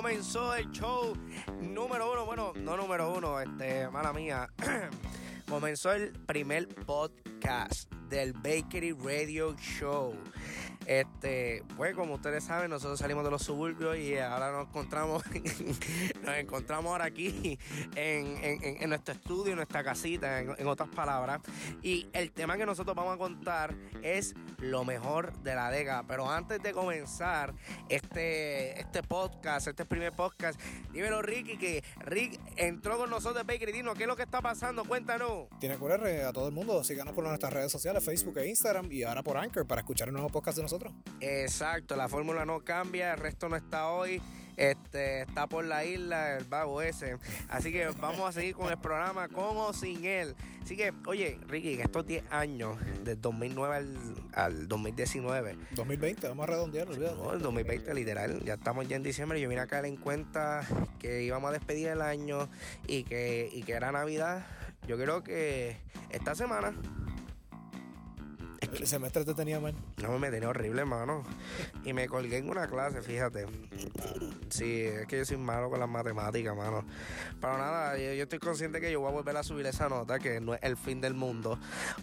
comenzó el show número uno. Bueno, no número uno, este, mala mía. comenzó el primer podcast del Bakery Radio Show. Este, pues como ustedes saben, nosotros salimos de los suburbios y ahora nos encontramos, nos encontramos ahora aquí en, nuestro estudio, en nuestra casita, en, otras palabras. Y el tema que nosotros vamos a contar es lo mejor de la década. Pero antes de comenzar este, este podcast, este primer podcast, dímelo Ricky, que Rick entró con nosotros de Bakery. Dino, ¿qué es lo que está pasando? Cuéntanos. Tiene que correr a todo el mundo. Síganos por nuestras redes sociales, Facebook e Instagram y ahora por Anchor para escuchar el nuevo podcast de nosotros. Exacto, la fórmula no cambia, el resto no está hoy. Este, está por la isla el vago ese. Así que vamos a seguir con el programa con o sin él. Así que, oye, Ricky, en estos 10 años, del 2009 al, al 2019. 2020, vamos a redondear, No, el 2020, literal. Ya estamos ya en diciembre. Yo vine a caer en cuenta que íbamos a despedir el año y que, y que era Navidad. Yo creo que esta semana el semestre te tenía mal. No, me tenía horrible, hermano. Y me colgué en una clase, fíjate. Sí, es que yo soy malo con las matemáticas, mano. Pero nada, yo, estoy consciente que yo voy a volver a subir esa nota, que no es el fin del mundo.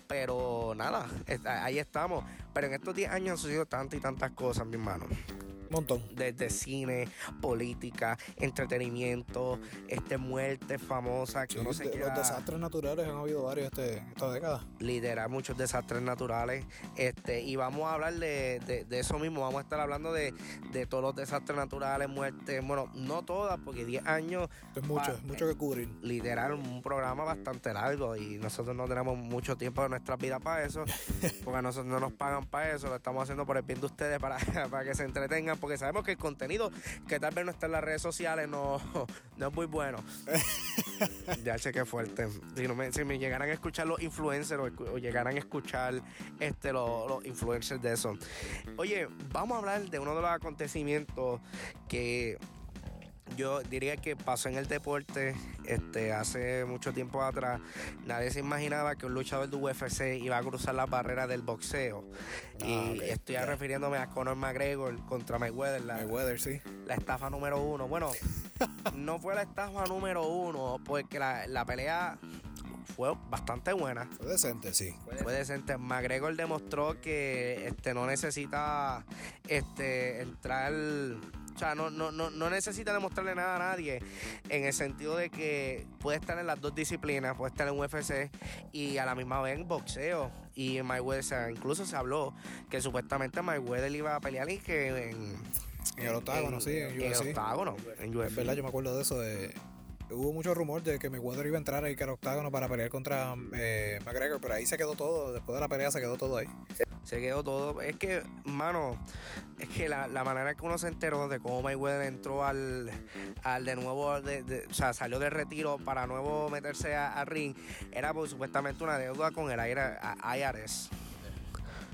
Pero nada, ahí estamos. Pero en estos 10 años han sucedido tantas y tantas cosas, mi hermano. Montón. Desde cine, política, entretenimiento, este muerte famosa que Los desastres naturales han habido varios este, esta década. Liderar muchos desastres naturales. Este, y vamos a hablar de, eso mismo. Vamos a estar hablando de, todos los desastres naturales, muertes. Bueno, no todas, porque 10 años. Es mucho, es mucho que cubrir. Liderar un programa bastante largo y nosotros no tenemos mucho tiempo de nuestra vida para eso. porque nosotros no nos pagan para eso. Lo estamos haciendo por el bien de ustedes para, para que se entretengan porque sabemos que el contenido que tal vez no está en las redes sociales no, no es muy bueno. ya sé que fuerte. Si, me, si me llegaran a escuchar los influencers o, llegaran a escuchar este, los, los influencers de eso. Oye, vamos a hablar de uno de los acontecimientos que yo diría que pasó en el deporte este, hace mucho tiempo atrás. Nadie se imaginaba que un luchador de UFC iba a cruzar las barreras del boxeo. y ah, estoy refiriéndome a Conor McGregor contra Mayweather. La, Mayweather, sí. La estafa número uno. Bueno, no fue la estafa número uno, porque la, la pelea fue bastante buena. Fue decente, sí. Fue, decente. McGregor demostró que este, no necesita este, entrar o sea, no, no, no, no necesita demostrarle nada a nadie en el sentido de que puede estar en las dos disciplinas, puede estar en UFC y a la misma vez en boxeo. Y Mayweather, incluso se habló que supuestamente Mayweather iba a pelear y que en, en el octágono, sí, en, UFC. En el octágono, en UFC. Es verdad, yo me acuerdo de eso, de hubo mucho rumor de que Mayweather iba a entrar ahí al octágono para pelear contra eh, McGregor, pero ahí se quedó todo, después de la pelea se quedó todo ahí. Se quedó todo. Es que, mano, es que la, manera que uno se enteró de cómo Mayweather entró al, al de nuevo, de, o sea, salió de retiro para nuevo meterse al ring, era por supuestamente una deuda con el IRS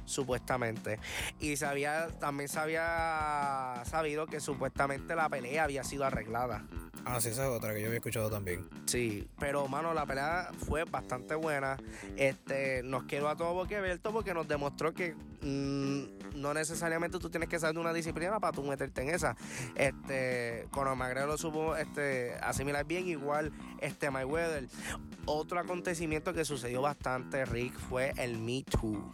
supuestamente. Y sabía, también se había sabido que supuestamente la pelea había sido arreglada. Ah, sí, esa es otra que yo había escuchado también. Sí, pero mano, la pelea fue bastante buena. Este, nos quedó a todo Berto porque nos demostró que mm, no necesariamente tú tienes que saber de una disciplina para tú meterte en esa. Este, Conor McGregor lo supo este, asimilar bien, igual este Mayweather. Otro acontecimiento que sucedió bastante, Rick, fue el Me Too.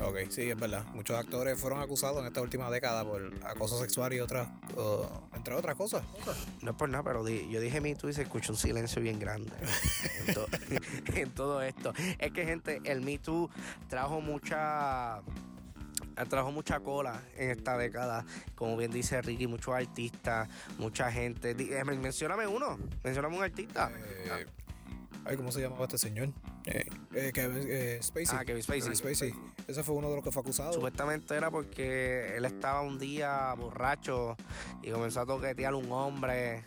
Ok, sí, es verdad. Muchos actores fueron acusados en esta última década por acoso sexual y otras, entre otras cosas. No es por nada, pero yo dije Me Too y se escucha un silencio bien grande en, todo esto. Es que, gente, el Me Too trajo mucha trajo mucha cola en esta década. Como bien dice Ricky, muchos artistas, mucha gente. Eh, mencióname uno, mencióname un artista. Eh, Ay, ¿cómo se llamaba este señor? Eh, eh, Kevin eh, Spacey. Ah, Kevin Spacey. Ese fue uno de los que fue acusado. Supuestamente era porque él estaba un día borracho y comenzó a toquetear a un hombre.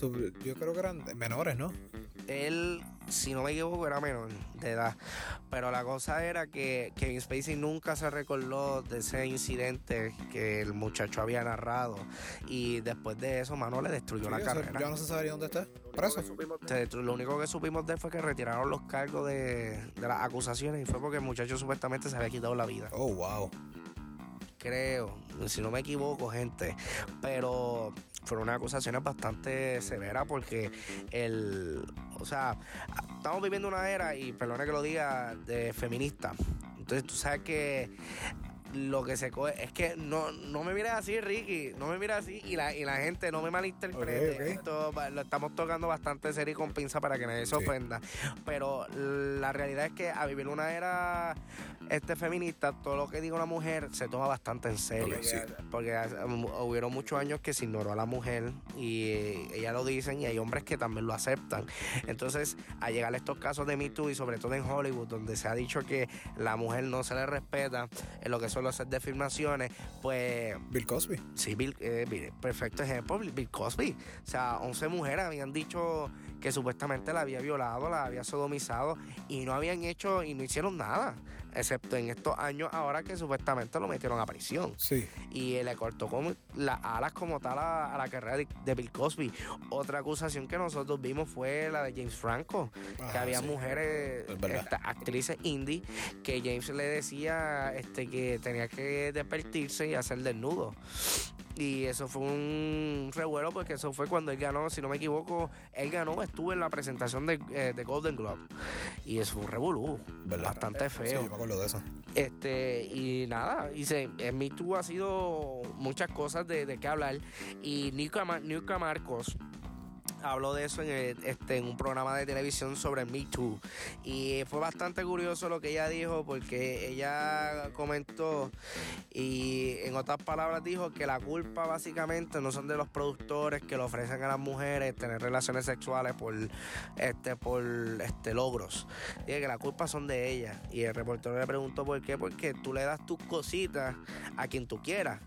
Yo creo que eran menores, ¿no? él, si no me equivoco, era menor de edad. Pero la cosa era que Kevin Spacey nunca se recordó de ese incidente que el muchacho había narrado. Y después de eso, mano, le destruyó la carrera. Ya no se sabía dónde está. Preso. Lo único que supimos de él fue que retiraron los cargos de, de las acusaciones y fue porque el muchacho supuestamente se había quitado la vida. Oh, wow creo, si no me equivoco, gente. Pero fueron unas acusaciones bastante severas porque el, o sea, estamos viviendo una era, y perdone que lo diga, de feminista. Entonces tú sabes que lo que se coge es que no, no me mires así, Ricky, no me mires así y la, y la gente no me malinterprete. Esto lo estamos tocando bastante serio y con pinza para que nadie se ofenda. Pero la realidad es que a vivir una era este feminista, todo lo que diga una mujer se toma bastante en serio. Sí. Porque um, hubieron muchos años que se ignoró a la mujer y eh, ella lo dicen y hay hombres que también lo aceptan. Entonces, a llegar a estos casos de Me Too y sobre todo en Hollywood, donde se ha dicho que la mujer no se le respeta en lo que son los sets de filmaciones, pues Bill Cosby. Sí, Bill, eh, Bill- perfecto ejemplo, Bill- Cosby. O sea, 11 mujeres habían dicho que supuestamente la había violado, la había sodomizado y no habían hecho y no hicieron nada, excepto en estos años ahora que supuestamente lo metieron a prisión Sí. y le cortó como las alas como tal a, a la carrera de, de Bill Cosby. Otra acusación que nosotros vimos fue la de James Franco, que había Ah, sí. mujeres, esta- actrices indie, que James le decía este, que tenía que despertirse y hacer desnudo. Y eso fue un revuelo porque eso fue cuando él ganó, si no me equivoco, él ganó, estuvo en la presentación de, eh, de Golden Globe. Y eso fue un revolú, bastante Sí, feo. me de eso. Este, y nada, se, en Me Too ha sido muchas cosas de, de qué hablar. Y Ma- Nika Marcos habló de eso este, en un programa de televisión sobre Me Too. Y fue bastante curioso lo que ella dijo, porque ella comentó y en otras palabras dijo que la culpa básicamente no son de los productores que le ofrecen a las mujeres tener relaciones sexuales por este por este logros. Dice que la culpa son de ella. Y el reportero le preguntó por qué, porque tú le das tus cositas a quien tú quieras.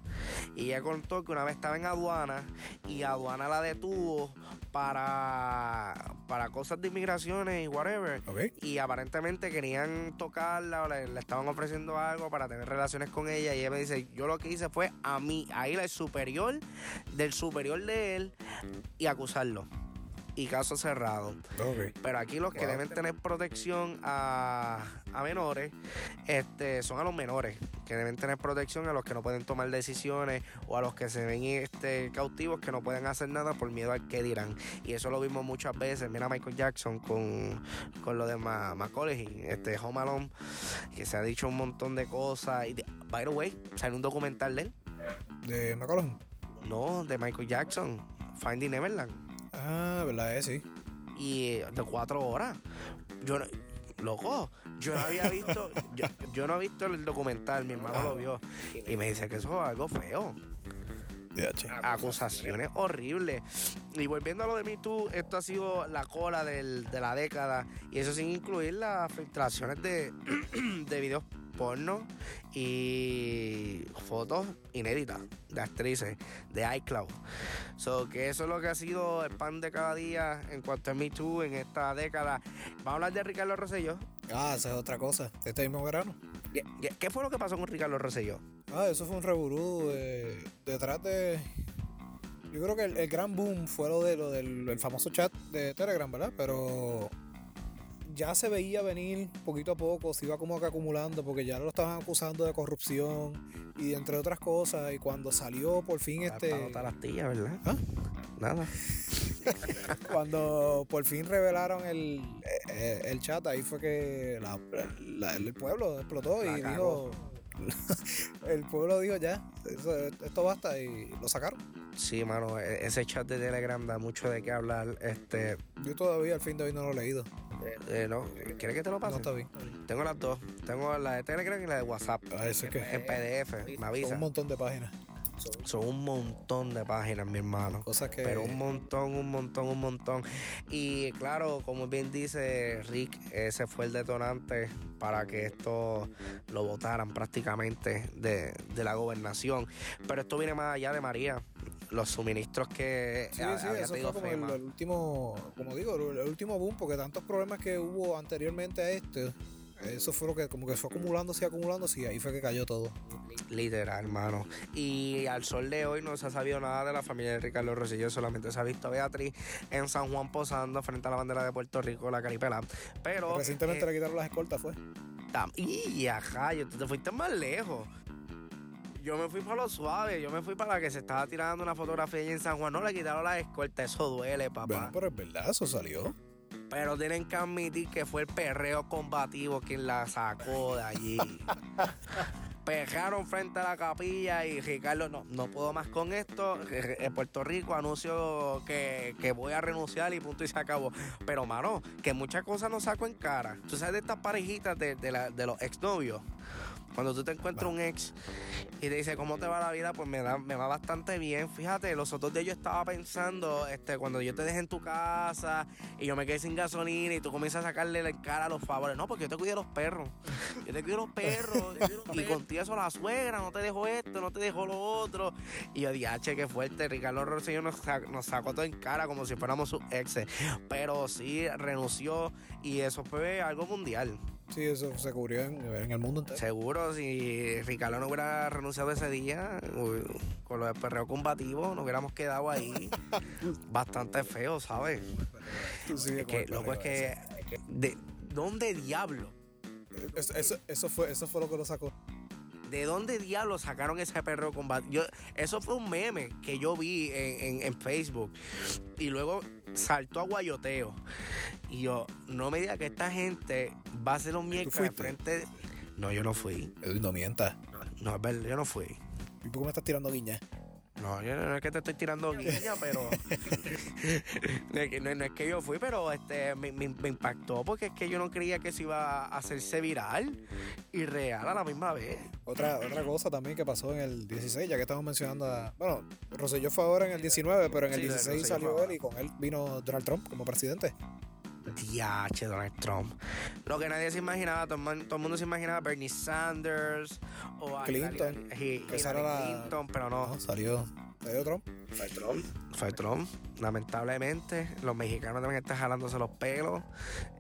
Y ella contó que una vez estaba en aduana y aduana la detuvo para, para cosas de inmigraciones y whatever. Y aparentemente querían tocarla o le, le estaban ofreciendo algo para tener relaciones con ella. Y ella me dice, yo lo que hice fue a mí, a ir al superior del superior de él y acusarlo. Y caso cerrado. Pero aquí los que Wow. deben tener protección a, a menores este, son a los menores, que deben tener protección a los que no pueden tomar decisiones o a los que se ven este, cautivos que no pueden hacer nada por miedo al que dirán. Y eso lo vimos muchas veces. Mira a Michael Jackson con, con lo de Ma- Macaulay, este Home Alone, que se ha dicho un montón de cosas. Y de- by the way, sale un documental de él, De McCollum. no, de Michael Jackson, Finding Neverland. Ah, verdad, es, sí. y de cuatro horas. Yo no, loco, yo no había visto, yo, yo no he visto el documental, mi hermano lo vio y me dice que eso es algo feo. Acusaciones horribles. Y volviendo a lo de Me Too, esto ha sido la cola del- de la década. Y eso sin incluir las filtraciones de, de videos porno y fotos inéditas de actrices de iCloud. So que eso es lo que ha sido el pan de cada día en cuanto a Me Too en esta década. Vamos a hablar de Ricardo Rosselló. Ah, esa es otra cosa. Este mismo verano. ¿Qué, fue lo que pasó con Ricardo Rosselló? Ah, eso fue un reburú eh, detrás de. Yo creo que el, el gran boom fue lo de lo del el famoso chat de Telegram, ¿verdad? Pero ya se veía venir poquito a poco, se iba como que acumulando, porque ya lo estaban acusando de corrupción y entre otras cosas. Y cuando salió por fin este. Para las tías, ¿verdad? ¿Ah? Nada. Cuando por fin revelaron el, eh, el chat, ahí fue que la- la- el pueblo explotó La y cagó. dijo. el pueblo dijo ya, eso- esto basta y lo sacaron. Sí, mano, e- ese chat de Telegram da mucho de qué hablar. Este, Yo todavía al fin de hoy no lo he leído. Eh, no, ¿quieres que te lo No pase? está bien. Tengo las dos. Tengo la de Telegram y la de WhatsApp. Ah, eso es que En PDF, me son avisa. un montón de páginas. Son un montón de páginas, mi hermano. Cosas que. Pero un montón, un montón, un montón. Y claro, como bien dice Rick, ese fue el detonante para que esto lo votaran prácticamente de, de la gobernación. Pero esto viene más allá de María. Los suministros que Sí, ha- sí, había eso fue como el, FEMA. el último, como digo, el, el último boom, porque tantos problemas que hubo anteriormente a este, eso fue lo que como que fue acumulándose y acumulándose y ahí fue que cayó todo. Literal, hermano. Y al sol de hoy no se ha sabido nada de la familia de Ricardo Rosselló, solamente se ha visto a Beatriz en San Juan posando frente a la bandera de Puerto Rico, la caripela. Pero. Recientemente eh, le quitaron las escoltas, fue. y ajá, yo- te fuiste más lejos. Yo me fui para lo suave, yo me fui para la que se estaba tirando una fotografía allí en San Juan. No le quitaron la escolta, eso duele, papá. Bueno, pero es verdad, eso salió. Pero tienen que admitir que fue el perreo combativo quien la sacó de allí. Pejaron frente a la capilla y Ricardo, no, no puedo más con esto. En Puerto Rico anuncio que, que voy a renunciar y punto y se acabó. Pero, mano, que muchas cosas no saco en cara. Tú sabes de estas parejitas de, de, la- de los exnovios. Cuando tú te encuentras un ex y te dice cómo te va la vida, pues me, da, me va bastante bien. Fíjate, los otros días yo estaba pensando, este, cuando yo te dejé en tu casa y yo me quedé sin gasolina y tú comienzas a sacarle en cara a los favores. No, porque yo te cuido los perros. Yo te cuido los perros. y contigo eso la suegra, no te dejó esto, no te dejó lo otro. Y yo dije, "Ah, che, qué fuerte. Ricardo Rosselló nos, nos sacó todo en cara como si fuéramos sus exes. Pero sí renunció y eso fue algo mundial. Sí, eso se cubrió en, en el mundo entero. Seguro, si Ricardo no hubiera renunciado ese día, con los perreos combativos, nos hubiéramos quedado ahí bastante feo, ¿sabes? Es que, loco, es perreo que. ¿De dónde diablo? ese. Eso, eso, eso fue, eso fue lo que lo sacó. ¿De dónde diablo sacaron ese perro combativo? Yo, eso fue un meme que yo vi en, en- en Facebook. Y luego saltó a guayoteo. Y yo, no me diga que esta gente va a hacer un miércoles fuiste? frente. No, yo no fui. No mientas. No, es verdad, yo no fui. ¿Y por qué me estás tirando guiña? No, yo no es que te estoy tirando guiña, pero. no, es que, no- no es que yo fui, pero este me, me- me impactó porque es que yo no creía que se iba a hacerse viral y real a la misma vez. Otra, otra cosa también que pasó en el 16, ya que estamos mencionando a. Bueno, Rosselló fue ahora en el 19, pero en el Sí, 16 Rosselló salió él y con él vino Donald Trump como presidente. Diache, Donald Trump. Lo que nadie se imaginaba, todo el, mundo, todo el mundo se imaginaba Bernie Sanders o a Clinton, Hillary- que Hillary la- Clinton, pero no. No, salió, salió Trump. Fue Trump. Fue Trump. Lamentablemente, los mexicanos también están jalándose los pelos.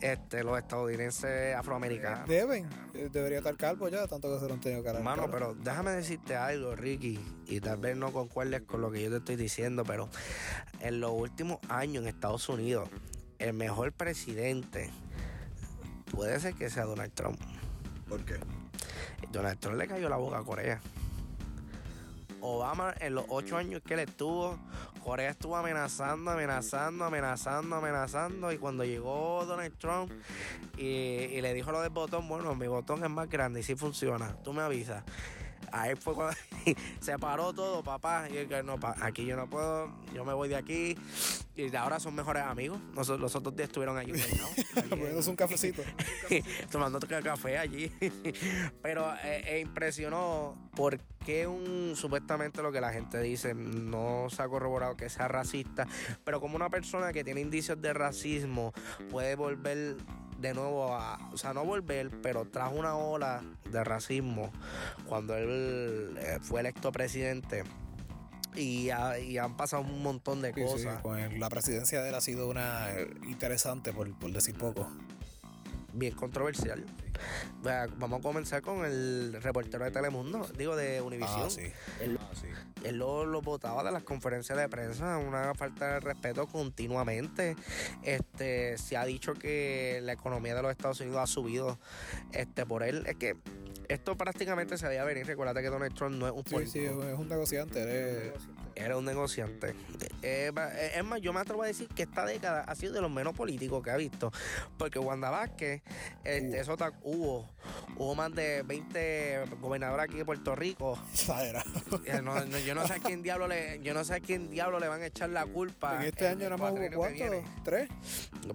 Este, los estadounidenses afroamericanos. Deben, eh, debería estar calvo ya, tanto que se lo han tenido cara. Mano, pero déjame decirte algo, Ricky, y tal vez no concuerdes con lo que yo te estoy diciendo, pero en los últimos años en Estados Unidos, el mejor presidente puede ser que sea Donald Trump. ¿Por qué? Donald Trump le cayó la boca a Corea. Obama, en los ocho años que él estuvo, Corea estuvo amenazando, amenazando, amenazando, amenazando. Y cuando llegó Donald Trump y, y le dijo lo del botón, bueno, mi botón es más grande y sí funciona, tú me avisas. Ahí fue cuando se paró todo, papá. Y él que no, pa- aquí yo no puedo, yo me voy de aquí. Y de ahora son mejores amigos. Nosotros, los otros días estuvieron allí pegados, un cafecito. tomando ca- café allí. Pero eh, eh, impresionó por qué un supuestamente lo que la gente dice no se ha corroborado que sea racista, pero como una persona que tiene indicios de racismo puede volver de nuevo a, o sea, no volver, pero trajo una ola de racismo cuando él eh, fue electo presidente. Y, ha- y han pasado un montón de Sí, sí, cosas con la presidencia de él ha sido una eh, interesante, por, por decir poco. Bien controversial. Vamos a comenzar con el reportero de Telemundo, digo de Univision. Ah, sí. Él, él lo, lo botaba de las conferencias de prensa, una falta de respeto continuamente. Este, se ha dicho que la economía de los Estados Unidos ha subido este, por él. Es que esto prácticamente se veía venir. Recuerda que Donald Trump no es un Sí, político. sí, es un negociante. él es- Era un negociante. Eh, eh, es más, yo me atrevo a decir que esta década ha sido de los menos políticos que ha visto. Porque Wanda Vázquez, Hubo. eso hubo, hubo más de 20 gobernadores aquí de Puerto Rico. Eh, no- no, yo no sé a quién diablo le, yo no sé a quién diablo le van a echar la culpa. En este año nada más hubo cuántos? ¿Tres?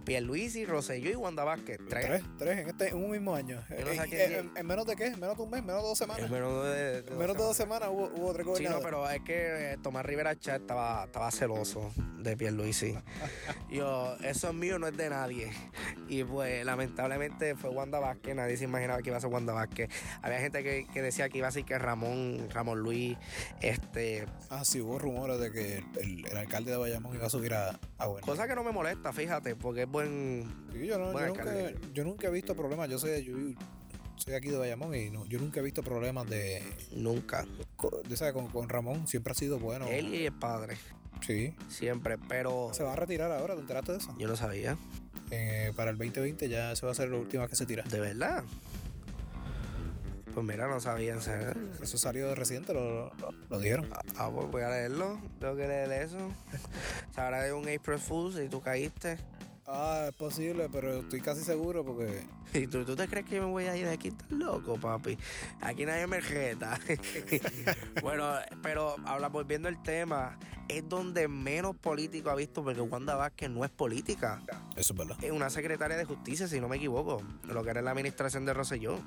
Pierluisi, Rosselló y Wanda Vázquez. Tres. Tres, tres en, este, en un mismo año. No sé en, menos de qué? ¿En menos de un mes? ¿Menos de dos semanas? En menos de, de En menos de dos semanas hubo, hubo tres Sí, no, gobernadores. pero es que eh, Tomás Rivera Chat estaba, estaba celoso de Pierluisi. Yo, eso es mío, no es de nadie. Y pues, lamentablemente fue Wanda Vázquez. Nadie se imaginaba que iba a ser Wanda Vázquez. Había gente que, que decía que iba a ser que Ramón, Ramón Luis, este... Ah, sí, hubo rumores de que el, el alcalde de Bayamón iba a subir a, a. Cosa que no me molesta, fíjate, porque es buen... Sí, yo, no- buen yo nunca, yo nunca he visto problemas. Yo soy, yo soy aquí de Bayamón y no, yo nunca he visto problemas de, Nunca. de ¿sabes? Con, con Ramón. Siempre ha sido bueno. Él y el padre, Sí. siempre, pero... Se va a retirar ahora, ¿te enteraste de eso? Yo no sabía, Eh, para el 2020 ya se va a ser la última que se tira. de verdad. Pues mira, no sabía serio. Eso salió reciente, lo, lo, lo dijeron. Ah, pues voy a leerlo. Tengo que leer eso. Sabrá de un April Fools y tú caíste. Ah, es posible, pero estoy casi seguro porque. ¿Y tú, tú te crees que me voy a ir de aquí? Estás loco, papi. Aquí nadie me reta. bueno, pero habla, volviendo al tema, es donde menos político ha visto, porque Wanda Vázquez no es política. Eso es verdad. Es una secretaria de justicia, si no me equivoco. Lo que era la administración de Rosselló.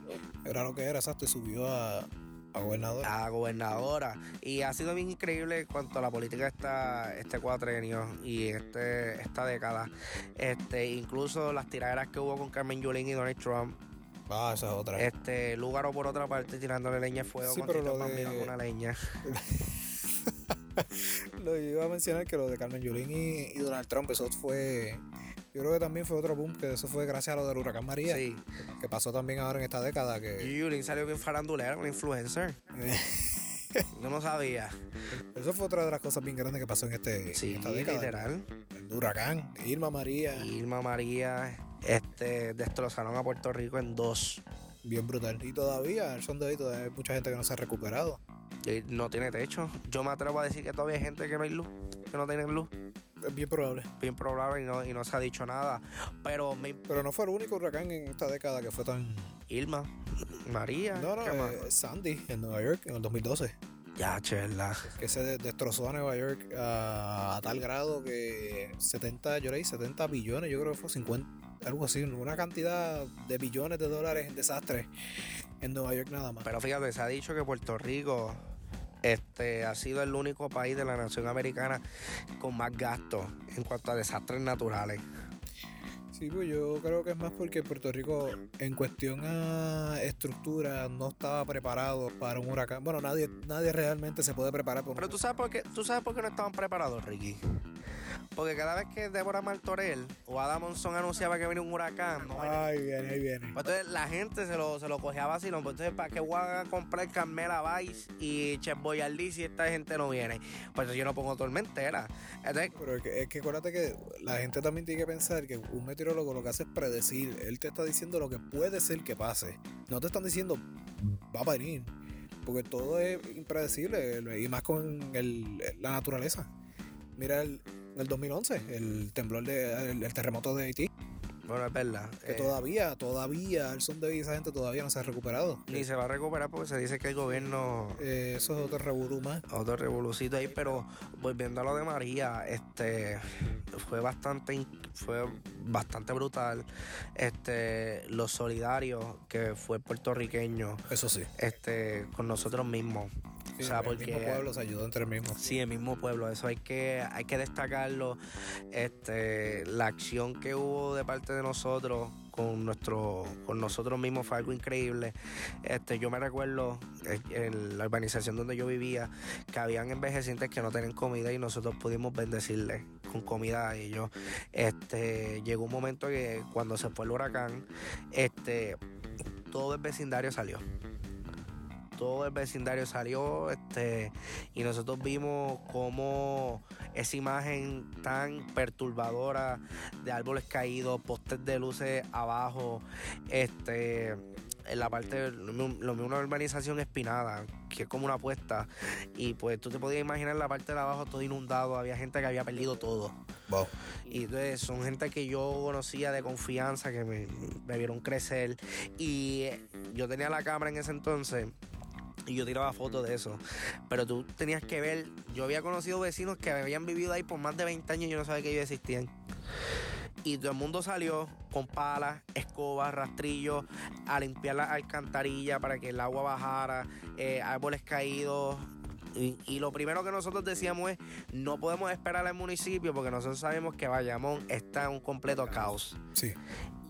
Era lo que era, exacto, y subió a, a gobernadora. A gobernadora. Y ha sido bien increíble cuanto a la política de esta, este cuatrenio y este, esta década. Este, incluso las tiraderas que hubo con Carmen Yulín y Donald Trump. Ah, esa es otra. Este, Lugaro por otra parte tirándole leña de fuego Sí, con pero lo de- con una leña. Lo iba a mencionar que lo de Carmen Yulín y, y Donald Trump, eso fue. Yo creo que también fue otro boom, que eso fue gracias a lo del huracán María, Sí. que pasó también ahora en esta década. Y que Yulín salió bien farandulera, una influencer. Yo no sabía. Eso fue otra de las cosas bien grandes que pasó en, este, Sí, en esta década. literal. El huracán, Irma María, Irma María, este, destrozaron a Puerto Rico en dos. bien brutal. Y todavía, al son de hoy, todavía hay mucha gente que no se ha recuperado. Y no tiene techo. Yo me atrevo a decir que todavía hay gente que no hay luz, que no tienen luz. Es bien probable. Bien probable y no, y no se ha dicho nada. Pero me, Pero no fue el único huracán en esta década que fue tan. Irma, María, No, no, eh, Sandy en Nueva York en el 2012. Ya, chela. Que se de- destrozó a Nueva York a, a tal grado que 70, yo leí 70 billones, yo creo que fue 50, algo así, una cantidad de billones de dólares en desastres en Nueva York nada más. Pero fíjate, se ha dicho que Puerto Rico este, ha sido el único país de la nación americana con más gastos en cuanto a desastres naturales. Sí, pues yo creo que es más porque Puerto Rico en cuestión a estructura no estaba preparado para un huracán. Bueno, nadie, nadie realmente se puede preparar para un Pero tú sabes por qué, tú sabes por qué no estaban preparados, Ricky. Porque cada vez que Débora Martorell o Adam Monzón anunciaba que venía un huracán, no Ahí viene, ahí viene. Pues entonces la gente se lo, se lo cogía vacilón. Pues entonces, ¿para qué voy a comprar Carmela Vice y Chef Boyardee si esta gente no viene? Pues entonces yo no pongo tormentera. Entonces, Pero es que, es que acuérdate que la gente también tiene que pensar que un meteorólogo lo que hace es predecir. Él te está diciendo lo que puede ser que pase. No te están diciendo va a venir. Porque todo es impredecible. Y más con el- la naturaleza. Mira el, en el 2011, el temblor de el, el terremoto de Haití. bueno, es verdad. Que eh, todavía, todavía, al son de esa gente todavía no se ha recuperado. ni se va a recuperar porque se dice que el gobierno Eh, eso es otro revolú más. otro revolucito ahí, pero volviendo a lo de María, este fue bastante fue bastante brutal. Este los solidarios que fue puertorriqueño Eso sí. este con nosotros mismos. O sea, el porque mismo pueblo se ayudó entre el mismo. Sí, el mismo pueblo, eso hay que, hay que destacarlo. Este, la acción que hubo de parte de nosotros con nuestro, con nosotros mismos fue algo increíble. Este, yo me recuerdo eh, en la urbanización donde yo vivía que habían envejecientes que no tenían comida y nosotros pudimos bendecirles con comida a ellos. Este, llegó un momento que cuando se fue el huracán, este, todo el vecindario salió todo el vecindario salió este y nosotros vimos cómo esa imagen tan perturbadora de árboles caídos, postes de luces abajo, este en la parte, lo mío una urbanización espinada, que es como una puesta, y pues tú te podías imaginar la parte de abajo todo inundado, había gente que había perdido todo. Wow. Y entonces son gente que yo conocía de confianza, que me, me vieron crecer. Y yo tenía la cámara en ese entonces. Y yo tiraba fotos de eso. Pero tú tenías que ver, yo había conocido vecinos que habían vivido ahí por más de 20 años y yo no sabía que ellos existían. Y todo el mundo salió con palas, escobas, rastrillos, a limpiar la alcantarilla para que el agua bajara, eh, árboles caídos. Y, y lo primero que nosotros decíamos es, no podemos esperar al municipio porque nosotros sabemos que Bayamón está en un completo caos. Sí.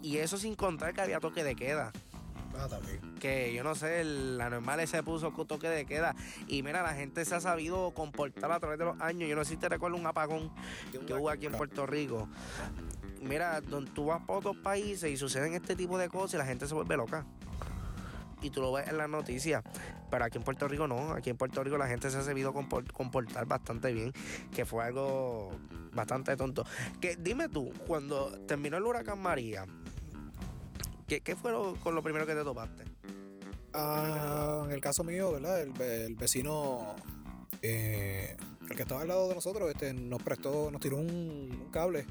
Y eso sin contar que había toque de queda Ah, también. que yo no sé, el- la normal se puso toque de queda. Y mira, la gente se ha sabido comportar a través de los años. Yo no sé si te recuerdo un apagón que hubo aquí en Puerto Rico. Mira, donde tú vas para otros países y suceden este tipo de cosas y la gente se vuelve loca. Y tú lo ves en las noticias. Pero aquí en Puerto Rico no. Aquí en Puerto Rico la gente se ha sabido compor- comportar bastante bien. Que fue algo bastante tonto. Que dime tú, cuando terminó el huracán María, ¿qué, qué fue lo, con lo primero que te topaste? Ah, en el caso mío, ¿verdad? El, ve- el vecino, eh, el que estaba al lado de nosotros, este, nos prestó, nos tiró un, un cable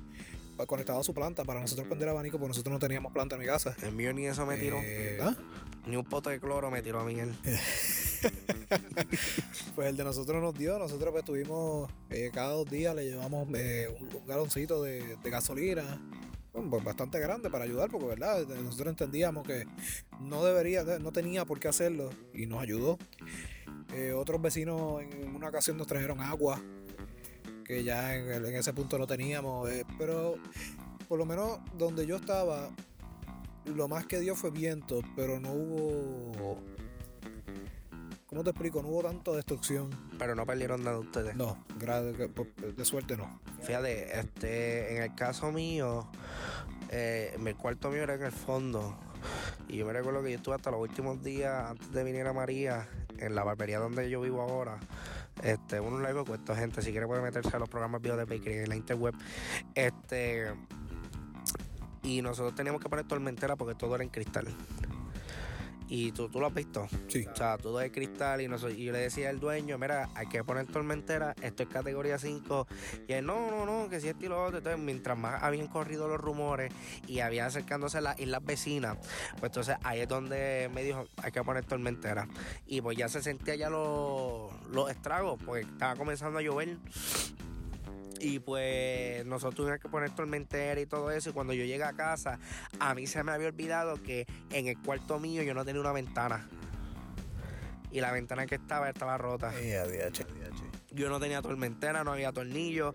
conectado a su planta para nosotros prender abanico, porque nosotros no teníamos planta en mi casa. El mío ni eso me tiró. Eh, ¿ah? Ni un pote de cloro me tiró a mí él. Pues el de nosotros nos dio, nosotros pues tuvimos, eh, cada dos días le llevamos eh, un, un galoncito de, de gasolina, pues bastante grande para ayudar, porque verdad, nosotros entendíamos que no debería, no tenía por qué hacerlo y nos ayudó. Eh, otros vecinos en una ocasión nos trajeron agua, que ya en ese punto no teníamos, eh, pero por lo menos donde yo estaba, lo más que dio fue viento, pero no hubo... ¿Cómo te explico? No hubo tanta destrucción. Pero no perdieron nada ustedes. No, gra- de, suerte no. Fíjate, este, en el caso mío, eh, el cuarto mío era en el fondo. Y yo me recuerdo que yo estuve hasta los últimos días antes de venir a María, en la barbería donde yo vivo ahora. Este, un largo cuento, gente. Si quiere puede meterse a los programas videos de Bakery en la interweb. Este. Y nosotros teníamos que poner tormentera porque todo era en cristal. Y tú, tú lo has visto. Sí. O sea, todo es cristal y, noso- y yo le decía al dueño, mira, hay que poner tormentera, esto es categoría 5. Y él, no, no, no, que si esto y lo otro. Entonces, mientras más habían corrido los rumores y habían acercándose a las islas vecinas, pues entonces ahí es donde me dijo, hay que poner tormentera. Y pues ya se sentía ya los, los estragos, porque estaba comenzando a llover. Y pues nosotros tuvimos que poner tormentera y todo eso. Y cuando yo llegué a casa, a mí se me había olvidado que en el cuarto mío yo no tenía una ventana. Y la ventana que estaba estaba rota. Yo no tenía tormentera, no había tornillos.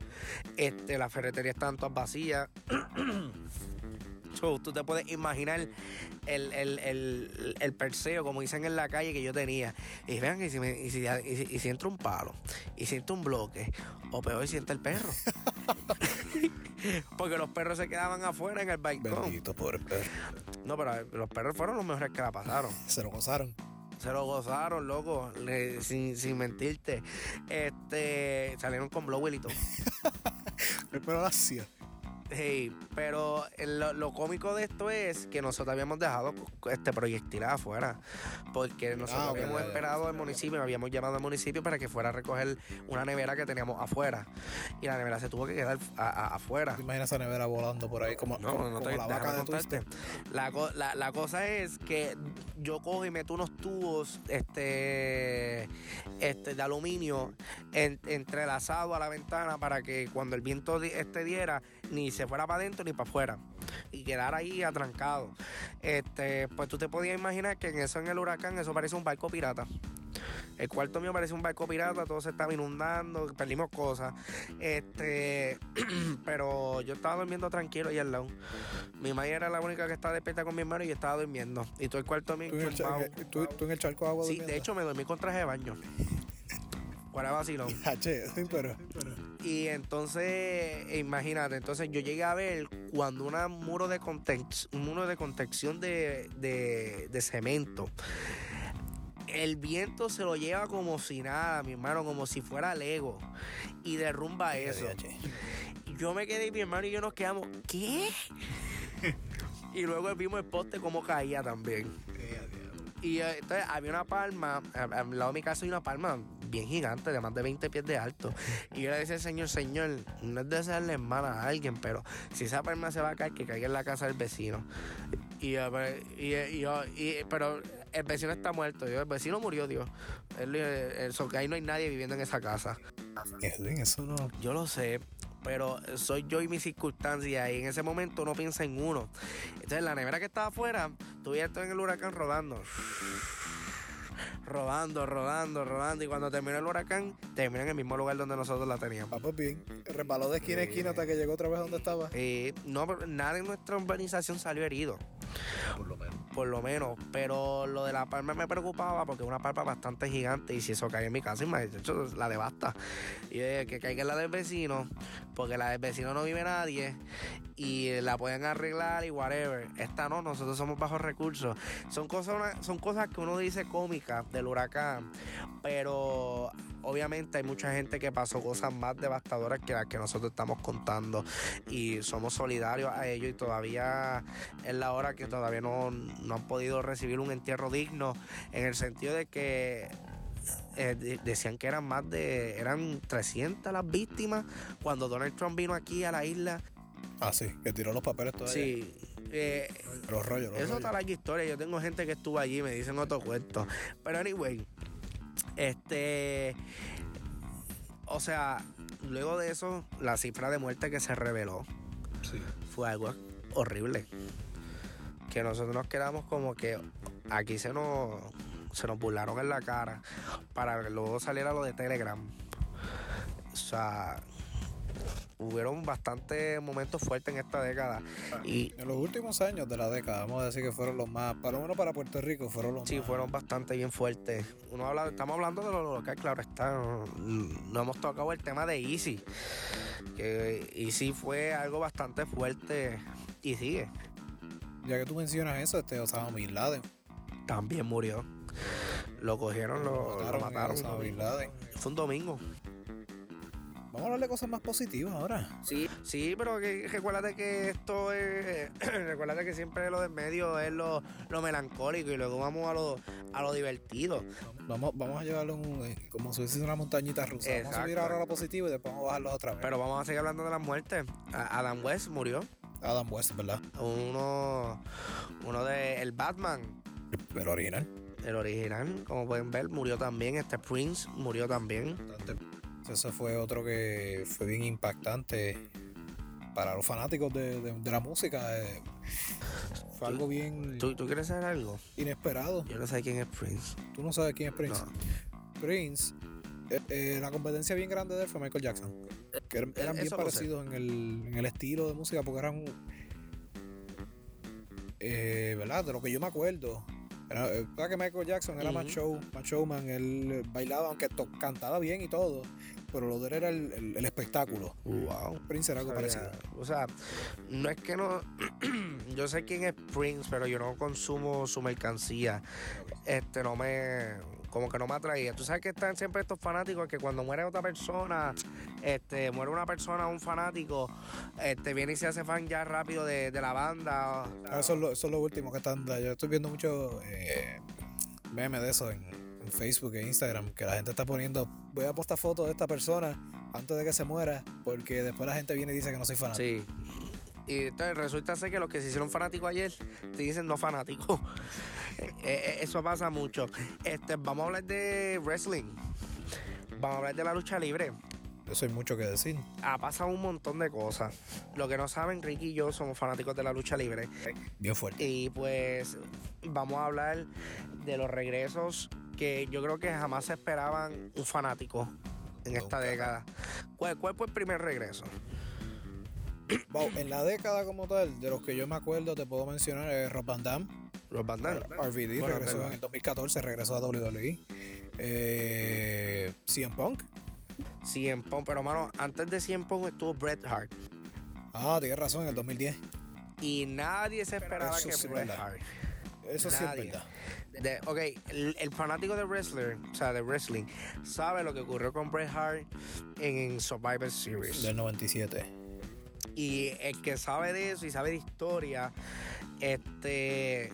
Este, las ferreterías estaban todas vacías. So, tú te puedes imaginar el, el, el, el perseo, como dicen en la calle, que yo tenía. Y vean, y si, me- y si, y si- y si entra un palo, y si entra un bloque, o peor, si entra el perro. Porque los perros se quedaban afuera en el balcón. Bendito pobre perro. No, pero los perros fueron los mejores que la pasaron. Se lo gozaron. Se lo gozaron, loco, le- sin, sin mentirte. Este, salieron con blower y todo. El perro vacío. Hey, pero lo, lo cómico de esto es que nosotros habíamos dejado este proyectil afuera. Porque nosotros Ah, habíamos esperado al municipio, habíamos llamado al municipio para que fuera a recoger una nevera que teníamos afuera. Y la nevera se tuvo que quedar a- a- afuera. ¿Te imaginas esa nevera volando por ahí como, No, como, no como te la vaca de contarte. La, la, la cosa es que yo cojo y meto unos tubos este, este, de aluminio en- entrelazados a la ventana para que cuando el viento este diera, ni se fuera para adentro ni para afuera. Y quedara ahí atrancado. Este, pues tú te podías imaginar que en eso en el huracán, eso parece un barco pirata. El cuarto mío parece un barco pirata, todo se estaba inundando, perdimos cosas. Este, pero yo estaba durmiendo tranquilo ahí al lado. Mi madre era la única que estaba despierta con mi hermano y yo estaba durmiendo. Y todo el cuarto mío ¿Tú en, el, eh, tú- tú en el charco de agua Sí, durmiendo? de hecho me dormí con traje de baño. Fuera vacilón. Pero, Y entonces, imagínate, entonces yo llegué a ver cuando una muro de contex- un muro de contención de, de- de cemento. El viento se lo lleva como si nada, mi hermano, como si fuera Lego. Y derrumba eso. Yo me quedé y mi hermano y yo nos quedamos, ¿qué? y luego vimos el poste como caía también. Y eh, entonces había una palma, al lado de mi casa hay una palma bien gigante, de más de 20 pies de alto. Y yo le decía al señor, señor, no es desearle mal a alguien, pero si esa palma se va a caer, que caiga en la casa del vecino. Y, yo, pero- y, y yo- y- pero el vecino está muerto, yo, el vecino murió, Dios. Eh, eso, que ahí no hay nadie viviendo en esa casa. Edwin, eso no. Yo lo sé, pero soy yo y mis circunstancias. Y en ese momento uno piensa en uno. Entonces, la nevera que estaba afuera, tuve esto en el huracán rodando. Rodando, rodando, rodando. Y cuando terminó el huracán, terminó en el mismo lugar donde nosotros la teníamos. Ah, pues bien. Resbaló de esquina a esquina hasta que llegó otra vez donde estaba. Eh, no, nada en nuestra urbanización salió herido. Por lo menos. Por lo menos. Pero lo de la palma me preocupaba porque es una palma bastante gigante. Y si eso cae en mi casa, imagínate, eso la devasta. Y que caiga en la del vecino, porque la del vecino no vive nadie y la pueden arreglar y whatever. Esta no, nosotros somos bajos recursos. Son cosas, son cosas que uno dice cómicas del huracán, pero obviamente hay mucha gente que pasó cosas más devastadoras que las que nosotros estamos contando y somos solidarios a ellos y todavía es la hora que todavía no, no han podido recibir un entierro digno en el sentido de que eh, decían que eran más de, eran 300 las víctimas cuando Donald Trump vino aquí a la isla. Ah, sí, que tiró los papeles todavía. Sí. Eh, los rollos, Eso está la historia. Yo tengo gente que estuvo allí y me dicen otro cuento. Pero anyway, este. O sea, luego de eso, la cifra de muerte que se reveló fue algo horrible. Que nosotros nos quedamos como que aquí se nos se nos burlaron en la cara para que luego saliera lo de Telegram. O sea, hubieron bastantes momentos fuertes en esta década. Y en los últimos años de la década, vamos a decir que fueron los más, para lo menos para Puerto Rico, fueron los sí, fueron bastante bien fuertes. Uno habla, estamos hablando de lo local, claro está. No, hemos tocado el tema de Easy. Que Easy fue algo bastante fuerte y sigue. Ya que tú mencionas eso, este Osama Bin Laden. También murió. Lo cogieron, lo, mataron. Fue un domingo. Vamos a hablar de cosas más positivas ahora. Sí, sí, pero que, recuérdate que esto es. recuérdate que siempre lo del medio es lo, melancólico y luego vamos a lo, a lo divertido. Vamos, vamos a llevarlo eh, como si fuese una montañita rusa. Vamos a subir ahora a lo positivo y después vamos a bajarlo otra vez. Pero vamos a seguir hablando de las muertes. Adam West murió. Adam West, ¿verdad? Uno, uno de el Batman. El original el original, como pueden ver, murió también. Este Prince murió también. Ese fue otro que fue bien impactante para los fanáticos de, la música. Eh, fue algo bien. ¿tú, quieres saber algo? Inesperado. Yo no sé quién es Prince. ¿Tú no sabes quién es Prince? Prince, eh, eh, la competencia bien grande de él fue Michael Jackson. Que eran, bien parecidos en el, en el estilo de música porque eran. ¿Verdad? De lo que yo me acuerdo era, eh, que Michael Jackson era más show, más showman, él bailaba, aunque cantaba bien y todo, pero lo de él era el, espectáculo. Wow. Prince era algo parecido. O sea, no es que no. yo sé quién es Prince, pero yo no consumo su mercancía. Este no me como que no me atraía. Tú sabes que están siempre estos fanáticos que cuando muere otra persona, este, muere una persona, un fanático, este, viene y se hace fan ya rápido de, la banda. Ah, eso, es lo, último que están. Yo estoy viendo mucho eh, memes de eso en, Facebook e Instagram, que la gente está poniendo, voy a postar fotos de esta persona antes de que se muera, porque después la gente viene y dice que no soy fanático. Sí. Y entonces resulta ser que los que se hicieron fanáticos ayer te dicen no fanáticos. Eh, eh, eso pasa mucho. Este, vamos a hablar de wrestling. Vamos a hablar de la lucha libre. Eso hay mucho que decir. Ha pasado un montón de cosas. Lo que no saben, Ricky y yo somos fanáticos de la lucha libre. Bien fuerte. Y pues vamos a hablar de los regresos que yo creo que jamás se esperaban un fanático en esta década. ¿Cuál, ¿Cuál, fue el primer regreso? en la década como tal, de los que yo me acuerdo, te puedo mencionar eh, Rob Van Damme. Rob Van Damme. RVD regresó en el 2014, regresó a WWE. Eh, CM Punk. CM Punk, pero mano, antes de CM Punk estuvo Bret Hart. Ah, tienes razón, en el 2010. Y nadie se esperaba que Bret Hart. Eso sí es verdad. ok, el, fanático de wrestler, o sea, de wrestling, sabe lo que ocurrió con Bret Hart en Survivor Series. Del 97. Y el que sabe de eso y sabe de historia, este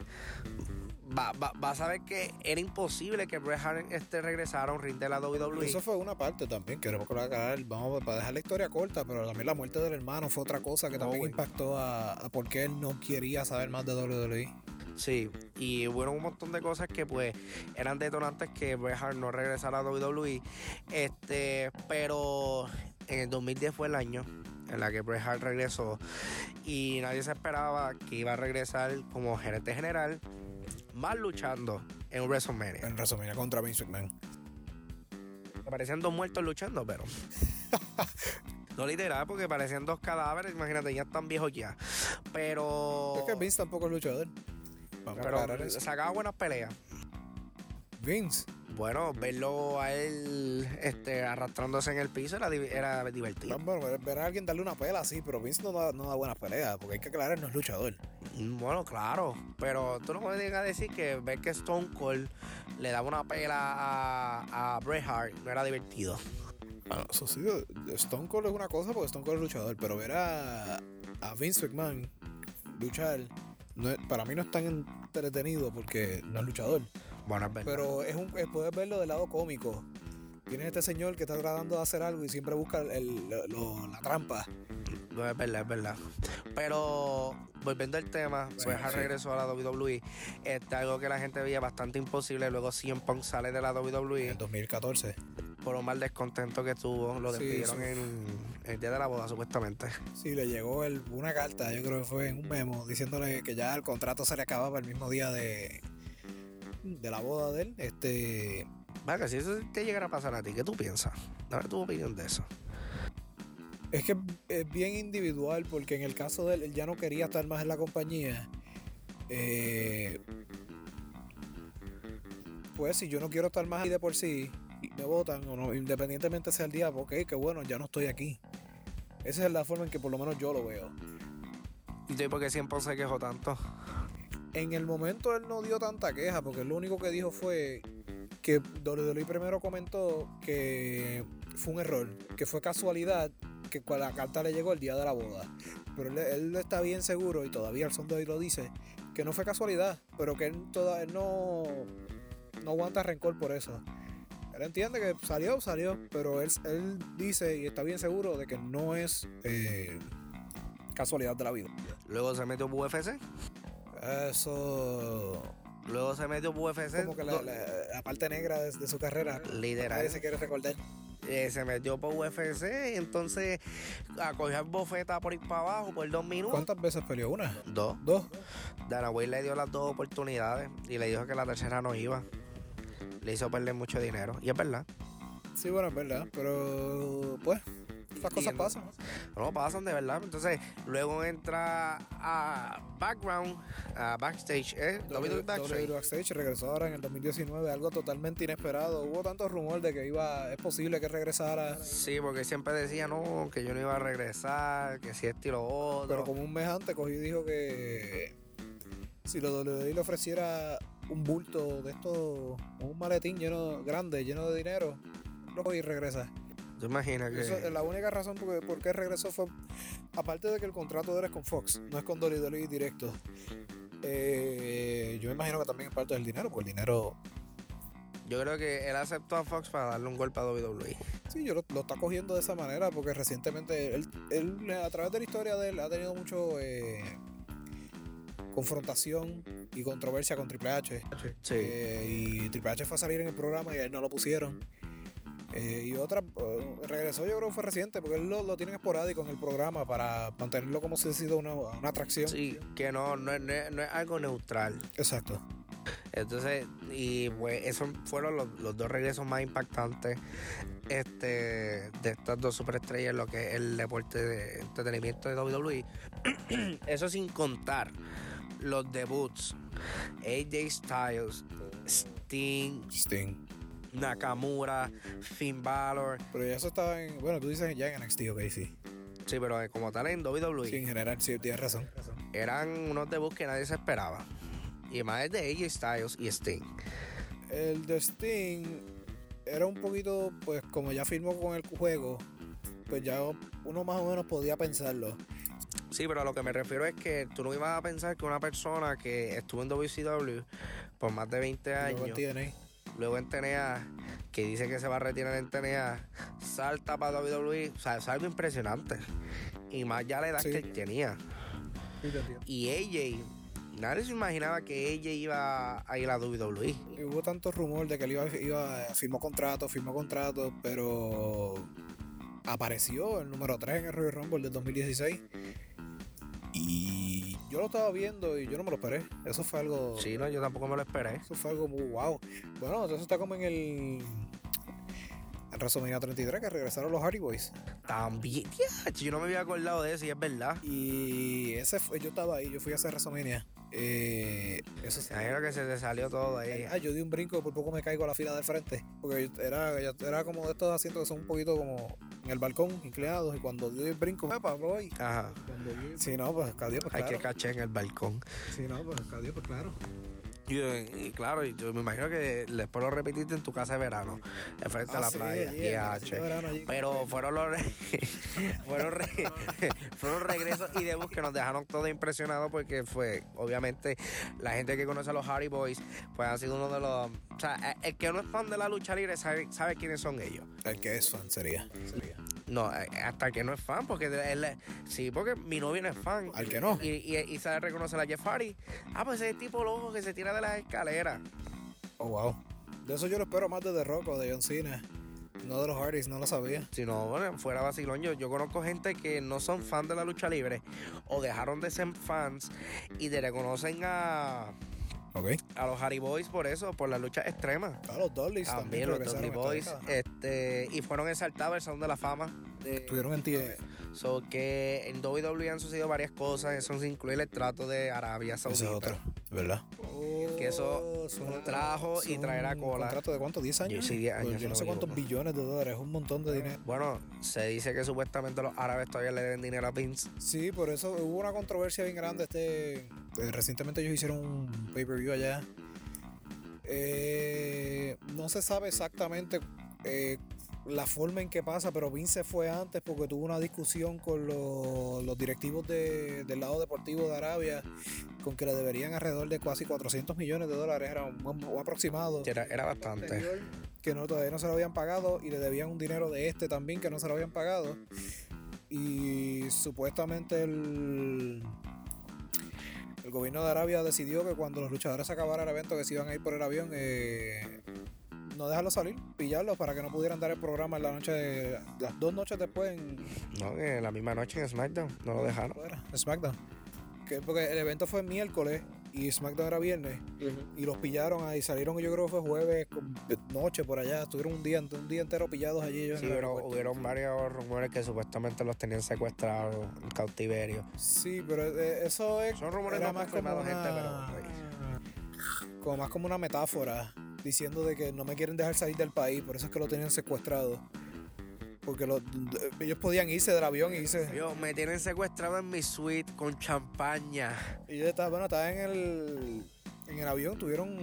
va, a saber que era imposible que Bret Hart este, regresara a un ring de la WWE. Eso fue una parte también, queremos aclarar, vamos para dejar la historia corta, pero también la muerte del hermano fue otra cosa que también impactó a, a por qué él no quería saber más de WWE. Sí, y hubo un montón de cosas que pues eran detonantes que Bret Hart no regresara a WWE. Este, pero en el 2010 fue el año en la que Bret Hart regresó y nadie se esperaba que iba a regresar como gerente general, más luchando en WrestleMania. En WrestleMania contra Vince McMahon. Parecían dos muertos luchando, pero. no literal, porque parecían dos cadáveres, imagínate, ya están viejos ya. Pero. Es que Vince tampoco es luchador. Vamos pero sacaba buenas peleas. Vince. Bueno, verlo a él este, arrastrándose en el piso era, di- era divertido. Bueno, ver, ver a alguien darle una pela, sí, pero Vince no da, no da buenas peleas, porque hay que aclarar, no es luchador. Mm, Bueno, claro, pero tú no me digas decir que ver que Stone Cold le daba una pela a, a Bret Hart no era divertido. Bueno, eso sí, Stone Cold es una cosa porque Stone Cold es luchador, pero ver a, a Vince McMahon luchar, no para mí no es tan entretenido porque no es luchador. Bueno, es verdad. Pero es un, es poder verlo del lado cómico. Tienes este señor que está tratando de hacer algo y siempre busca el- lo- lo- la trampa. No, es verdad, es verdad. Pero volviendo al tema, Sí, pues sí. regresó a la WWE. Este, algo que la gente veía bastante imposible. Luego CM Punk sale de la En WWE el 2014. Por un mal descontento que tuvo. Lo despidieron en el día de la boda, supuestamente. Sí, le llegó el- una carta, yo creo que fue en un memo, diciéndole que ya el contrato se le acababa el mismo día de, de la boda de él. Este, Vaca, si eso te llegara a pasar a ti, ¿qué tú piensas? Dame tu opinión de eso. es que es bien individual porque en el caso de él, él ya no quería estar más en la compañía. Eh, pues si yo no quiero estar más ahí de por sí me votan o no, independientemente sea el día, ok, que bueno, ya no estoy aquí. Esa es la forma en que por lo menos yo lo veo. ¿Y tú por qué siempre se quejó tanto? En el momento él no dio tanta queja porque lo único que dijo fue que WWE primero comentó que fue un error, que fue casualidad que la carta le llegó el día de la boda. Pero él, él está bien seguro y todavía el son de hoy lo dice que no fue casualidad, pero que él, toda, él no, no aguanta rencor por eso. Él entiende que salió, salió, pero él, él dice y está bien seguro de que no es eh, casualidad de la vida. Luego se metió por UFC. Eso Luego se metió por UFC. como que la, la- la parte negra de, de su carrera. Literal. Nadie se quiere recordar. eh, se metió por UFC. Y entonces a coger bofeta por ir para abajo por dos minutos. ¿Cuántas veces peleó? ¿Una? Dos. ¿Dos? Dana White le dio las dos oportunidades y le dijo que la tercera no iba. Le hizo perder mucho dinero. Y es verdad. Sí, bueno, es verdad. Pero, pues, estas cosas pasan. No pasan de verdad. Entonces, luego entra a background, a backstage, ¿eh? WWE backstage. Backstage regresó ahora en el 2019, algo totalmente inesperado. Hubo tanto rumor de que iba, es posible que regresara, Sí, porque siempre decía, no, que yo no iba a regresar, que si esto y lo otro. pero como un mes antes cogió y dijo que si lo WWE le ofreciera un bulto de esto, un maletín lleno grande, lleno de dinero, lo coge y regresa. ¿Tú imaginas que...? Eso, la única razón por, por qué regresó fue, aparte de que el contrato de él es con Fox, no es con WWE directo. eh, yo me imagino que también es parte del dinero, porque el dinero, Yo creo que él aceptó a Fox para darle un golpe a. WWE. sí, yo lo, lo está cogiendo de esa manera, porque recientemente él, él, a través de la historia de él ha tenido mucho eh, confrontación y controversia con Triple H. Sí. Eh, y Triple H fue a salir en el programa y a él no lo pusieron. Eh, y otra, eh, regresó yo creo que fue reciente, porque él lo, lo tienen esporádico en el programa para mantenerlo como si hubiese sido una, una atracción. Sí, que no, no, es- no es- no es algo neutral. Exacto. Entonces, y pues esos fueron los, los dos regresos más impactantes este, de estas dos superestrellas, lo que es el deporte de entretenimiento de WWE. Eso sin contar los debuts. AJ Styles, Sting, Sting. Nakamura, Finn Balor. Pero ya eso estaba en. Bueno, tú dices ya en NXT, ok, sí. Sí, pero eh, como tal en WWE. Sí, en general, sí, tienes razón. eran unos debuts que nadie se esperaba. Y más es de AJ Styles y Sting. El de Sting era un poquito, pues, como ya firmó con el juego, pues ya uno más o menos podía pensarlo. Sí, pero a lo que me refiero es que tú no ibas a pensar que una persona que estuvo en WCW por más de 20 Luego años, luego en TNA, que dice que se va a retirar en TNA, salta para WWE, o sea, es algo impresionante. Y más ya la edad Sí. que él tenía. Y AJ, nadie se imaginaba que AJ iba a ir a WWE. Y hubo tanto rumor de que él iba, iba firmó contrato, firmó contrato, pero apareció el número 3 en el Royal Rumble del 2016. Y yo lo estaba viendo y yo no me lo esperé. Eso fue algo. Sí, no, yo tampoco me lo esperé. Eso fue algo muy wow. Bueno, entonces está como en el. En WrestleMania 33 que regresaron los Hardy Boys. También, tía, yo no me había acordado de eso y es verdad. Y ese fue, yo estaba ahí, yo fui a hacer WrestleMania. Eh, eso sí. Ahí lo que se te salió todo ahí. Ah, yo di un brinco, por poco me caigo a la fila del frente. Porque yo- era, yo- era como de estos asientos que son un poquito como en el balcón, inclinados. Y cuando di el brinco, ¡epa, voy! Ajá. Si no, pues cadió, pues Hay claro. que caché en el balcón. Si no, pues cadió, pues claro. Y, y claro, y yo me imagino que después lo repetiste en tu casa de verano, enfrente a Ah, la sí, playa. verano. Pero fueron los re- fueron, re- fueron regresos y debuts que nos dejaron todos impresionados porque fue, obviamente, la gente que conoce a los Hardy Boys, pues ha sido uno de los. O sea, el que no es fan de la lucha libre sabe, sabe quiénes son ellos. El que es fan sería. sería. No, eh, hasta el que no es fan, porque él, sí, porque mi novio no es fan. Al que no. Y, y, y sabe reconocer a Jeff Hardy. Ah, pues ese tipo loco que se tira de las escaleras. Oh, wow. De eso yo lo espero más de The Rock o de John Cena. No de los Hardys, no lo sabía. Si no, bueno, fuera vacilón, yo, yo conozco gente que no son fan de la lucha libre o dejaron de ser fans y te reconocen a, A los Hardy Boys por eso, por la lucha extrema. Ah, los también, También los esta Boys este, y fueron exaltados al Salón de la Fama. de- Estuvieron en So que en WWE han sucedido varias cosas, eso incluye el trato de Arabia Ese Saudita. es otro, ¿verdad? Que eso son- trajo y traerá un cola. contrato de cuánto? ¿10 años? Yo sí, 10 Pues años, Yo no sé cuántos billones de dólares, es un montón de dinero. Bueno, se dice que supuestamente los árabes todavía le deben dinero a Vince. Sí, por eso hubo una controversia bien grande. Este, eh, recientemente ellos hicieron un pay-per-view allá. Eh, no se sabe exactamente eh, la forma en que pasa, pero Vince fue antes porque tuvo una discusión con los, los directivos de- del lado deportivo de Arabia con que le deberían alrededor de casi 400 millones de dólares, era un, un aproximado. Era, era bastante. que no, todavía no se lo habían pagado y le debían un dinero de este también que no se lo habían pagado. Y supuestamente el, el gobierno de Arabia decidió que cuando los luchadores acabaran el evento que se iban a ir por el avión, eh, no dejarlos salir, pillarlos para que no pudieran dar el programa en la noche, de- las dos noches después en No, que la misma noche en SmackDown no lo dejaron. fuera, en SmackDown. Que porque el evento fue miércoles y SmackDown era viernes y los pillaron ahí, salieron yo creo que fue jueves noche por allá, estuvieron un día, un día entero pillados allí ellos Sí, en el pero hubieron varios rumores que supuestamente los tenían secuestrados en cautiverio. Sí, pero eh, eso es Son rumores era no más como confirmados, gente, pero... como más como una metáfora diciendo de que no me quieren dejar salir del país, por eso es que lo tenían secuestrado. Porque lo- ellos podían irse del avión y irse. Yo, me tienen secuestrado en mi suite con champaña. Y ellos estaban, bueno, estaban en el, en el avión, tuvieron.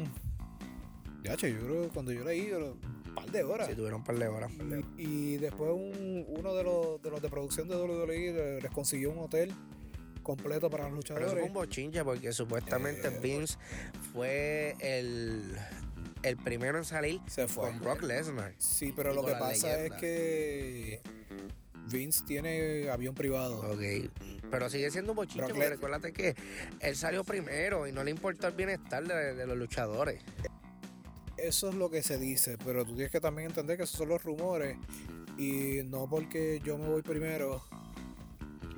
Ya, che, yo creo que cuando yo leí, un par de horas. Si tuvieron un par de horas. par de horas. Y, y después un- uno de los, de los de producción de WWE le- les consiguió un hotel completo para los Pero eso fue luchadores. un bochinche porque supuestamente Eh. Vince fue el, el primero en salir Se fue. con Brock Lesnar. Sí, pero Y lo que pasa leyenda. es que Vince tiene avión privado. Ok, pero sigue siendo un bochinche porque recuérdate que él salió primero y no le importó el bienestar de, de los luchadores. Eso es lo que se dice, pero tú tienes que también entender que esos son los rumores y no porque yo me voy primero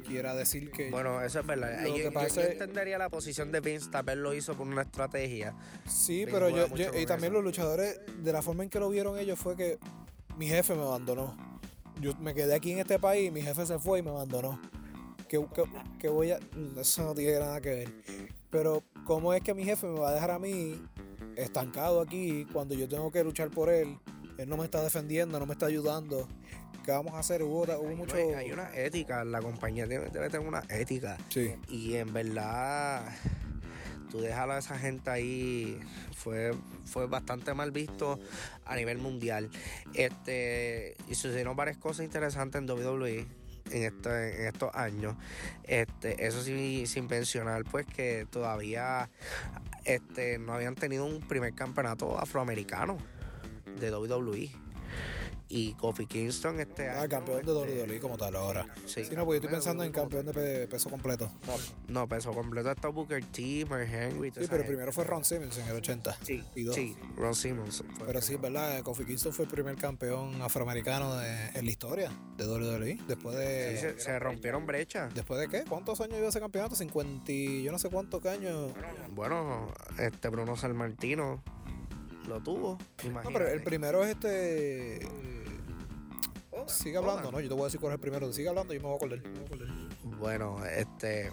quiera decir que Bueno, eso es verdad. Lo Yo, que yo- pasa yo es- entendería la posición de Vince, tal vez lo hizo por una estrategia. sí, Vince pero yo, yo- y también eso. los luchadores de la forma en que lo vieron ellos fue que mi jefe me abandonó. Yo me quedé aquí en este país, mi jefe se fue y me abandonó. Que, que- que voy a eso no tiene nada que ver. Pero cómo es que mi jefe me va a dejar a mí estancado aquí cuando yo tengo que luchar por él? Él no me está defendiendo, no me está ayudando. ¿Qué vamos a hacer? Hubo, hubo Hay- mucho Hay, una ética, la compañía debe, debe tener una ética. Sí. Y en verdad, tú dejar a esa gente ahí fue, fue bastante mal visto a nivel mundial. Este, y sucedieron varias cosas interesantes en WWE en, este, en estos años. Este, eso sí, sin mencionar, pues que todavía este, no habían tenido un primer campeonato afroamericano de WWE. Y Kofi Kingston este Ah, año, campeón de este, WWE como tal ahora. Sí, Sí, no, porque estoy campeón de pensando en WWE como campeón de pe- peso completo. no, peso completo está Booker T, Mark Henry. Sí, pero primero fue Ron Simmons en el 80. Sí, y dos. sí, Ron Simmons. Pero sí, verdad, Kofi Kingston fue el primer campeón afroamericano de- en la historia de WWE. Después de. Sí, se, se rompieron brechas. ¿Después de qué? ¿Cuántos años lleva ese campeonato? 50 y yo no sé cuántos años. Bueno, este Bruno Salmartino lo tuvo. No, pero el imagínate. primero es este. Sigue hablando, ¿no? Yo te voy a decir cuál es el primero. Sigue hablando y yo me voy a acordar. Bueno, este.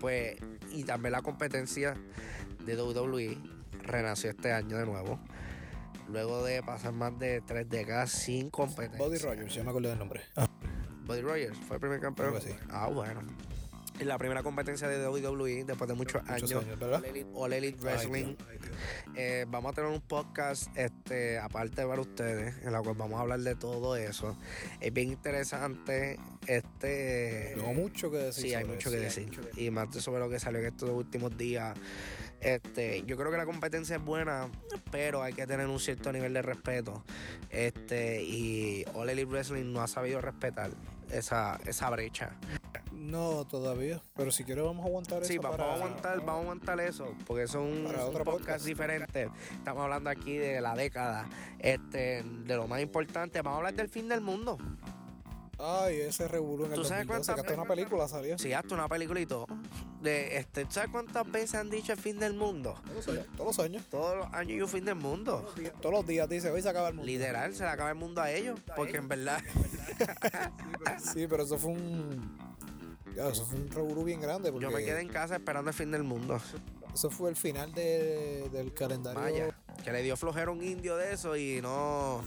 pues, y también la competencia de WWE renació este año de nuevo. Luego de pasar más de tres décadas sin competencia. Body Rogers, ya me acuerdo del nombre. Buddy Rogers fue el primer campeón. Creo que sí. Ah, bueno. En la primera competencia de WWE después de muchos, Muchos años. años, ¿verdad? All Elite, All Elite Ay, Wrestling. Dios, ay, Dios. Eh, vamos a tener un podcast este, aparte para ustedes, en la cual vamos a hablar de todo eso. Es bien interesante. Este. Tengo mucho que decir. Sí, hay mucho eso. que decir. Y más de sobre lo que salió en estos últimos días. Este, yo creo que la competencia es buena, pero hay que tener un cierto nivel de respeto. Este, y All Elite Wrestling no ha sabido respetar esa, esa brecha. No, todavía. Pero si quieres vamos a aguantar Sí, eso vamos para... a aguantar, vamos a aguantar eso, porque son otro podcasts podcast. diferentes. Estamos hablando aquí de la década, este, de lo más importante. Vamos a hablar del fin del mundo. Ay, ese revolú en el ¿Tú sabes 2012, cuántas que hasta una película salió. Sí, hasta una película y todo. De, este, ¿tú ¿Sabes cuántas veces han dicho el fin del mundo? Todos los años. Todos los años. Todos los años y un fin del mundo. Todos los días dice, hoy se acaba el mundo. Literal, se le acaba el mundo a ellos. Porque en verdad, Sí, pero eso fue un... Ya, eso fue un revolú bien grande. Porque yo me quedé en casa esperando el fin del mundo. Eso fue el final de- del calendario. Vaya, que le dio flojera a un indio de eso y no,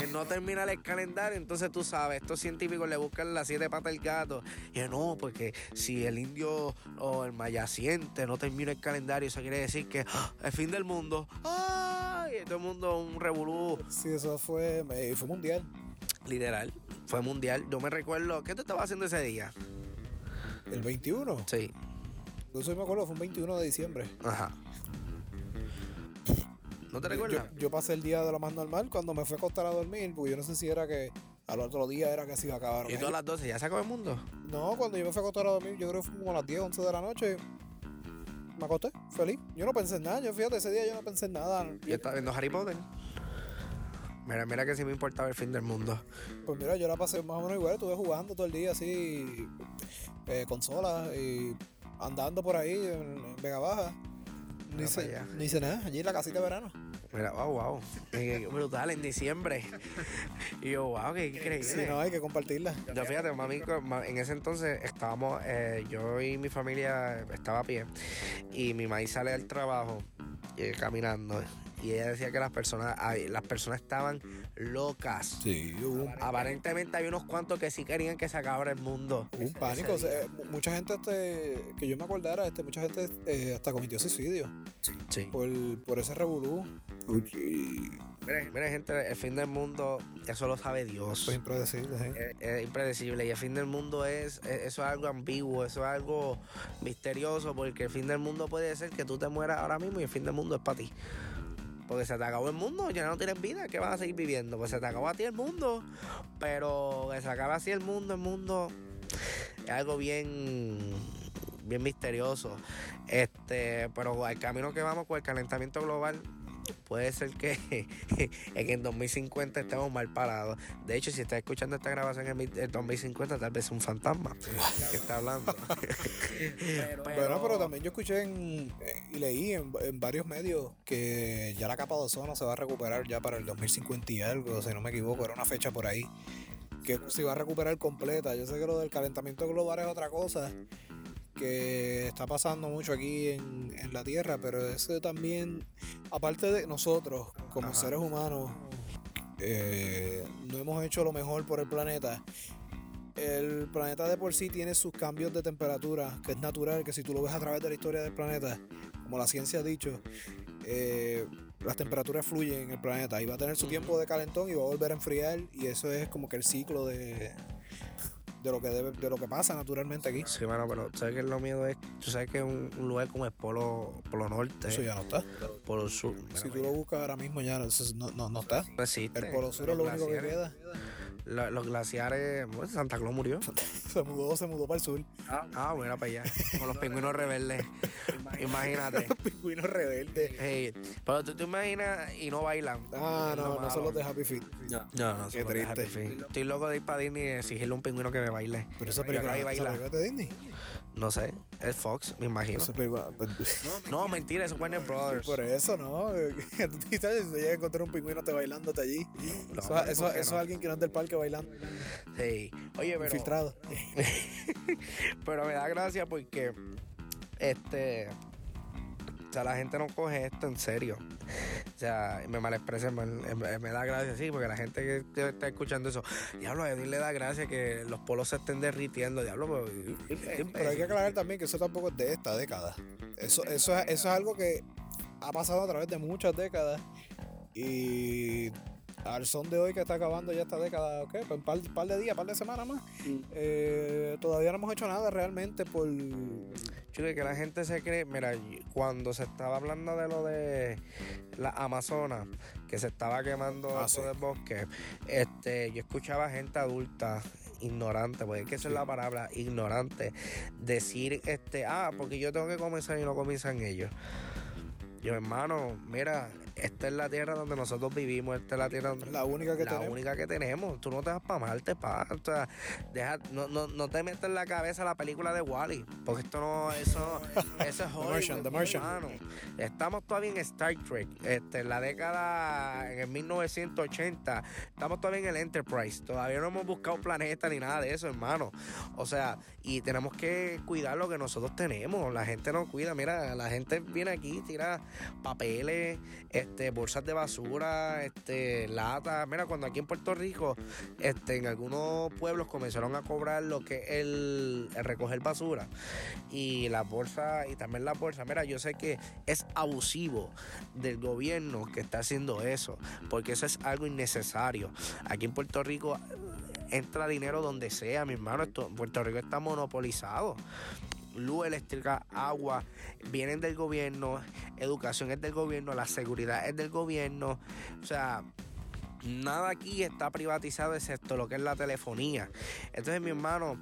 él no termina el calendario. Entonces tú sabes, estos científicos le buscan las siete patas al gato. Y no, porque si el indio o el mayaciente no termina el calendario, eso quiere decir que ¡ah! el fin del mundo. ¡Ay! Y todo el mundo un revolú. Sí, eso fue, eh, fue mundial. Literal, fue mundial. Yo me recuerdo, ¿qué tú estabas haciendo ese día? El 21. Sí, Yo me acuerdo, fue un 21 de diciembre. ajá. ¿No te Yo, recuerdas? yo pasé el día de lo más normal cuando me fui a acostar a dormir, porque yo no sé si era que al otro día era que se iba a acabar. y todas las 12, ¿ya se acabó el mundo? No, cuando yo me fui a acostar a dormir, yo creo que fue como a las 10, 11 de la noche. Me acosté, feliz. Yo no pensé en nada, yo fíjate, ese día yo no pensé en nada. Yo estaba viendo Harry Potter. Mira, mira que sí me importaba el fin del mundo. Pues mira, yo la pasé más o menos igual, estuve jugando todo el día así, eh, consolas y andando por ahí en, en Vega Baja. Ni Mira hice, ni hice nada, allí en la casita de verano. Mira, wow, wow. Eh, brutal, en diciembre. Y yo, wow, qué increíble. Si no, hay que compartirla. Yo fíjate, mami, en ese entonces estábamos, eh, yo y mi familia estaba a pie y mi maíz sale del trabajo eh, caminando y ella decía que las personas, ay, las personas estaban locas. Sí, hubo un, Aparentemente hay unos cuantos que sí querían que se acabara el mundo. hubo un pánico. o sea, mu- mucha gente, este, que yo me acordara, este, mucha gente eh, hasta cometió suicidio Sí. por, por ese revolú. Y Mira, mira, gente, el fin del mundo, eso lo sabe Dios. fue impredecible. ¿eh? es, es impredecible y el fin del mundo es, es- eso es algo ambiguo, eso es algo misterioso porque el fin del mundo puede ser que tú te mueras ahora mismo y el fin del mundo es para ti. Porque se te acabó el mundo, ya no tienes vida, ¿qué vas a seguir viviendo? Pues se te acabó a ti el mundo, pero que se acaba así el mundo, el mundo es algo bien bien misterioso. Este, pero el camino que vamos con el calentamiento global puede ser que en el 2050 estemos mal parados. De hecho, si estás escuchando esta grabación en el el 2050, tal vez es un fantasma que está hablando. Bueno, pero también yo escuché en- eh, y leí en, en varios medios que ya la capa de ozono se va a recuperar ya para el 2050 y algo, si no me equivoco, era una fecha por ahí, que se va a recuperar completa. Yo sé que lo del calentamiento global es otra cosa que está pasando mucho aquí en, en la Tierra, pero eso también, aparte de nosotros como Ajá. seres humanos, eh, no hemos hecho lo mejor por el planeta. El planeta de por sí tiene sus cambios de temperatura, que es natural, que si tú lo ves a través de la historia del planeta, como la ciencia ha dicho, eh, las temperaturas fluyen en el planeta y va a tener su tiempo de calentón y va a volver a enfriar y eso es como que el ciclo de, de lo que debe, de lo que pasa naturalmente aquí. Sí, bueno, pero ¿sabes qué es lo miedo? Es, tú sabes que un, un lugar como el Polo, Polo Norte, Eso ya no está. Polo Sur, Si tú lo buscas ahora mismo ya no, no, no está. no existe. El Polo Sur es lo único que queda. Los glaciares, bueno, Santa Claus murió. Se mudó, se mudó para el sur. Ah, bueno, para allá. Con los pingüinos rebeldes. Imagínate. Pingüino rebelde. Hey, pero tú te imaginas y no bailan. Ah, no, no malo. son los de Happy Feet. No, no, no. Qué triste. Happy Feet. Estoy loco de ir para Disney y exigirle a un pingüino que me baile. Pero esa película, esa baila. película de Disney. No sé, es Fox, me imagino. Esa película, pues, No, mentira, es Warner Brothers. por eso, ¿no? Tú si llegas a encontrar un pingüino te bailándote allí. No, eso, eso, ¿por qué eso no? es alguien que no es del parque bailando. Sí. Oye, pero, Infiltrado. pero me da gracia porque este o sea, la gente no coge esto en serio. O sea, me malexpresa, me, me- me da gracia, sí, porque la gente que, que está escuchando eso, diablo, a Edwin le da gracia que los polos se estén derritiendo, diablo, pero, Pero hay que aclarar también que eso tampoco es de esta década. Eso, eso, es, eso es algo que ha pasado a través de muchas décadas. Y al son de hoy que está acabando ya esta década, ¿qué? Pues un par, par de días, par de semanas más. eh, todavía no hemos hecho nada realmente por... Chico, que la gente se cree, mira, cuando se estaba hablando de lo de la Amazonas, que se estaba quemando Ah, todo sí. el bosque, este, yo escuchaba gente adulta, ignorante, porque es que esa es la palabra, ignorante, decir, este, ah, porque yo tengo que comenzar y no comienzan ellos. Yo, hermano, mira, esta es la tierra donde nosotros vivimos, esta es la tierra donde La única que la tenemos. única que tenemos. Tú no te vas para Marte, pa. O sea, deja, no, no, no te metas en la cabeza la película de Wally. Porque esto no, eso, eso es Hollywood, Martian, The Martian. hermano. Estamos todavía en Star Trek. Este, en la década, en el 1980. Estamos todavía en el Enterprise. Todavía no hemos buscado planeta ni nada de eso, hermano. O sea, y tenemos que cuidar lo que nosotros tenemos. La gente no cuida. Mira, la gente viene aquí, tira papeles, este, bolsas de basura, este, latas. Mira, cuando aquí en Puerto Rico, este, en algunos pueblos comenzaron a cobrar lo que es el, recoger basura y las bolsas y también las bolsas. Mira, yo sé que es abusivo del gobierno que está haciendo eso, porque eso es algo innecesario. Aquí en Puerto Rico entra dinero donde sea, mi hermano. Puerto Rico está monopolizado. Luz eléctrica, agua, vienen del gobierno, educación es del gobierno, la seguridad es del gobierno. O sea, nada aquí está privatizado excepto lo que es la telefonía. Entonces, mi hermano,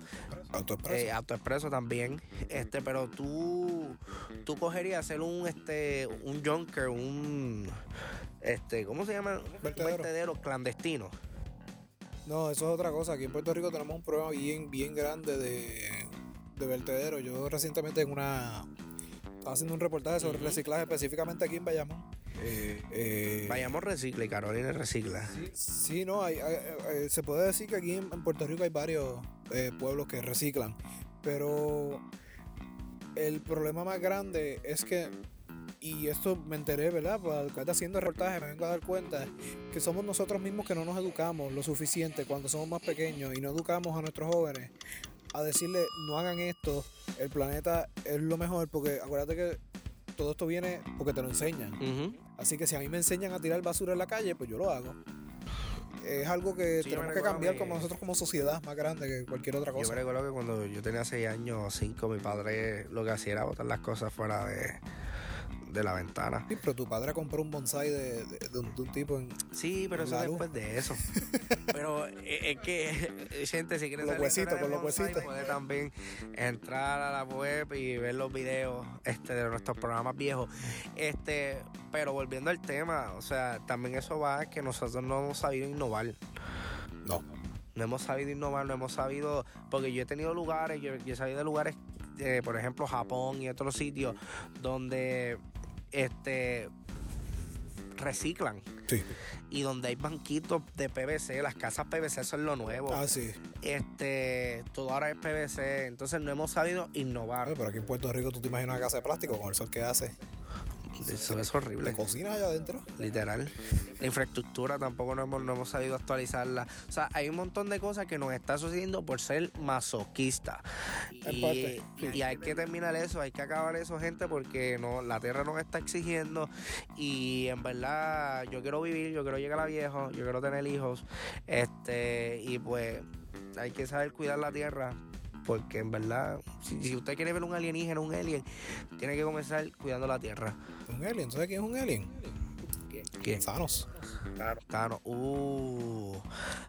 Autoexpreso. eh, también, este, pero tú, tú cogerías hacer un, este, un junker, un, este, ¿cómo se llama? Un Vertedero. vertedero clandestino. No, eso es otra cosa. Aquí en Puerto Rico tenemos un problema bien, bien grande de, de vertedero. Yo recientemente en una estaba haciendo un reportaje sobre Ujú. reciclaje específicamente aquí en Bayamón. Eh, eh, Vayamos recicla y Carolina recicla. Sí, no, hay, hay- eh, se puede decir que aquí en, Puerto Rico hay varios eh, pueblos que reciclan, pero el problema más grande es que, y esto me enteré, ¿verdad? Pues haciendo reportaje me vengo a dar cuenta que somos nosotros mismos que no nos educamos lo suficiente cuando somos más pequeños y no educamos a nuestros jóvenes a decirle no hagan esto, el planeta es lo mejor, porque acuérdate que todo esto viene porque te lo enseñan. Así que si a mí me enseñan a tirar basura en la calle, pues yo lo hago. Es algo que Sí, tenemos que cambiar que- como nosotros como sociedad más grande que cualquier otra Yo me cosa. recuerdo que cuando yo tenía 6 años o 5, mi padre lo que hacía era botar las cosas fuera de, de la ventana. Sí, pero tu padre compró un bonsai de, de- de un, de un tipo en... Sí, pero eso después de eso. pero eh, es que, gente, si quiere Los huesitos, con de los bonsai, huesitos. puede también entrar a la web y ver los videos este, de nuestros programas viejos. Este, pero volviendo al tema, o sea, también eso va a que nosotros no hemos sabido innovar. No. No hemos sabido innovar, no hemos sabido. Porque yo he tenido lugares, yo, yo he sabido de lugares, eh, por ejemplo, Japón y otros sitios, donde este reciclan Sí. y donde hay banquitos de PVC, las casas PVC son lo nuevo. Ah, sí. Este, todo ahora es PVC, entonces no hemos sabido innovar. Pero aquí en Puerto Rico tú te imaginas una casa de plástico con el sol que hace. Eso es ¿Le horrible. cocinas allá adentro? Literal. La infraestructura tampoco no hemos, no hemos sabido actualizarla. O sea, hay un montón de cosas que nos está sucediendo por ser masoquista. En Y, parte, sí. y hay que terminar eso, hay que acabar eso, gente, porque no, la tierra nos está exigiendo. Y en verdad, yo quiero vivir, yo quiero llegar a viejo, yo quiero tener hijos. Este, y pues hay que saber cuidar la tierra. Porque en verdad, si, si usted quiere ver un alienígena, un alien, tiene que comenzar cuidando la tierra. Un alien. ¿Sabes quién es un alien? ¿Quién? Thanos. Thanos. Uh.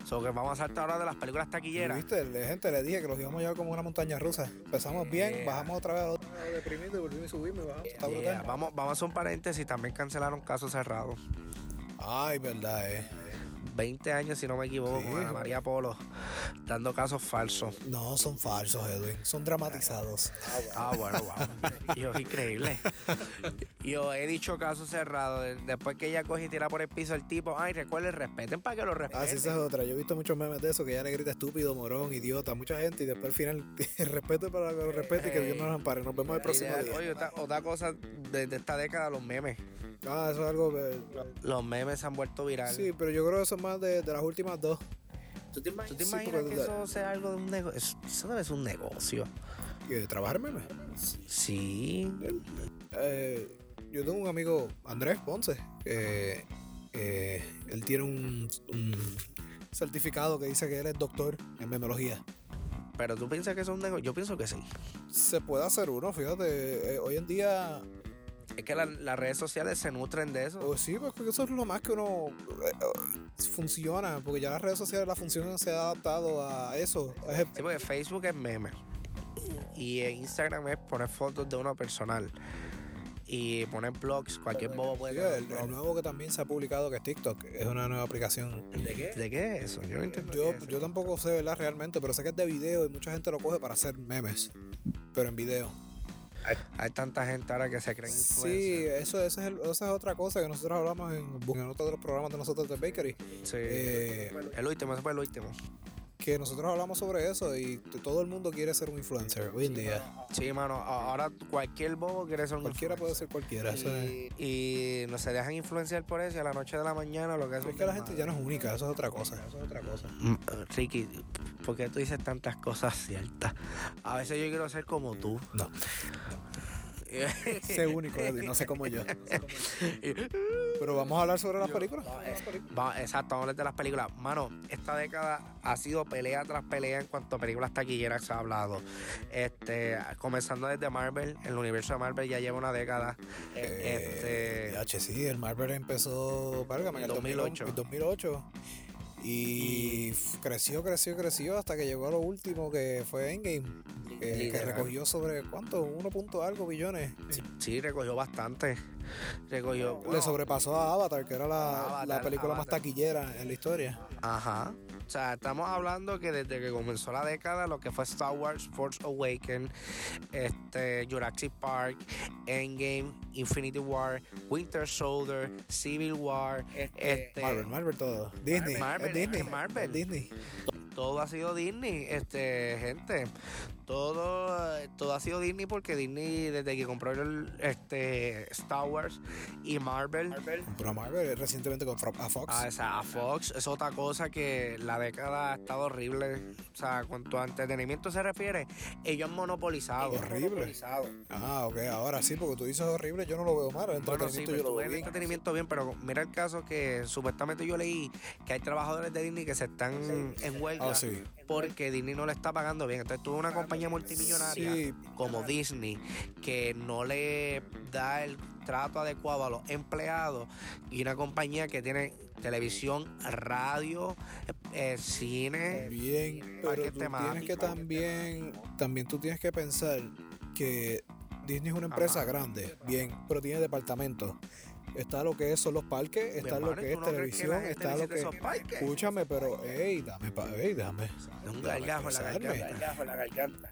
So que vamos a saltar ahora de las películas taquilleras. ¿Viste? Le- Gente, le dije que los íbamos a llevar como una montaña rusa. Empezamos bien, bajamos otra vez a otro deprimido y volvimos y subimos y bajamos. Está Yeah, brutal. Vamos, vamos a hacer un paréntesis. También cancelaron casos cerrados. Ay, verdad, eh. 20 años, si no me equivoco, Sí. con Ana María Polo, dando casos falsos. No, son falsos, Edwin. Son dramatizados. Ah, bueno, wow. Yo, increíble. Yo he dicho casos cerrados. de- Después que ella coge y tira por el piso el tipo, ay, recuerden, respeten para que lo respeten. Ah, sí, esa es otra. Yo he visto muchos memes de eso, que ella le grita estúpido, morón, idiota, mucha gente, y después al final, respeto para que lo respete y que Dios nos ampare. Nos vemos el próximo día. Oye, otra, otra cosa de, de esta década, los memes. Ah, eso es algo que. Los memes se han vuelto virales. Sí, pero yo creo que eso es más de, de las últimas dos. ¿Tú te, ima- tú te Sí, imaginas que eso sea algo de un negocio? Eso debe ser un negocio. Que trabajar memes. Sí. Eh, yo tengo un amigo, Andrés Ponce, que eh, él tiene un, un certificado que dice que él es doctor en memología. Pero tú piensas que eso es un negocio. Yo pienso que sí. Se puede hacer uno, fíjate. eh, hoy en día, Es que la- las redes sociales se nutren de eso. pues sí, pues porque eso es lo más que uno eh, eh, funciona, porque ya las redes sociales, la función se ha adaptado a eso. Sí, porque Facebook es meme. Y en Instagram es poner fotos de uno personal. Y poner blogs. Cualquier bobo puede sí, el, nuevo que también se ha publicado, que es TikTok, es una nueva aplicación. ¿De qué? ¿De qué es eso? Yo no entiendo. Yo, es yo tampoco sé, ¿verdad? Realmente, pero sé que es de video y mucha gente lo coge para hacer memes, pero en video. Hay tanta gente ahora que se creen Sí, eso, eso es el- esa es otra cosa que nosotros hablamos en, en otro de los programas de nosotros de Bakery. Sí. Eh, el último, ese fue el último. que nosotros hablamos sobre eso y todo el mundo quiere ser un influencer hoy en día. Sí, mano. Ahora cualquier bobo quiere ser un Cualquiera puede ser influencer. cualquiera. eso es, Y, y no se dejan influenciar por eso y a la noche de la mañana lo que hacen es que la gente ya no es única, eso es otra cosa. Mm, Ricky, ¿por qué tú dices tantas cosas ciertas? A veces yo quiero ser como tú. No, sé único, Eddie, no sé cómo yo. Pero vamos a hablar sobre las películas. Va, exacto, vamos a hablar de las películas. Mano, esta década ha sido pelea tras pelea en cuanto a películas taquilleras se ha hablado. Este, comenzando desde Marvel, el universo de Marvel ya lleva una década. Eh, este, H, sí, el Marvel empezó, válgame, en el 2008. 2008. 2008. Y creció, creció, creció hasta que llegó a lo último que fue Endgame. Que, que recogió sobre cuánto, uno punto algo billones. sí, recogió bastante. Recogió. Le sobrepasó a Avatar, que era la, Avatar, la película más taquillera en la historia. Ajá. O sea, estamos hablando que desde que comenzó la década, lo que fue Star Wars, Force Awakens, este, Jurassic Park, Endgame, Infinity War, Winter Soldier, Civil War, este, Marvel, Marvel todo. Disney, Marvel, Disney, Marvel. Disney. Todo ha sido Disney, este, gente. Todo, todo ha sido Disney porque Disney, desde que compró el, este, Star Wars y Marvel, Pero Marvel recientemente con a Fox. Ah, o sea, a Fox es otra cosa que la década ha estado horrible. O sea, cuanto a entretenimiento se refiere, ellos han monopolizado. Horrible. Ah, ok, ahora sí, porque tú dices horrible, yo no lo veo mal. El Bueno, sí, pero yo lo veo el bien. entretenimiento bien, pero mira el caso que supuestamente yo leí que hay trabajadores de Disney que se están en huelga Sí. porque Disney no le está pagando bien. Entonces tuve una compañía multimillonaria Sí. como Disney que no le da el trato adecuado a los empleados y una compañía que tiene televisión, radio, eh, cine. Bien, pero tú tienes que también, también tú tienes que pensar que Disney es una empresa Ajá. grande, bien, pero tiene departamentos. Está lo que es, son los parques, está lo hermano, ¿y que es televisión, gente está lo que... esos parques? Escúchame, pero, ey, dame, pa, ey, déjame. Un gargajo la garganta.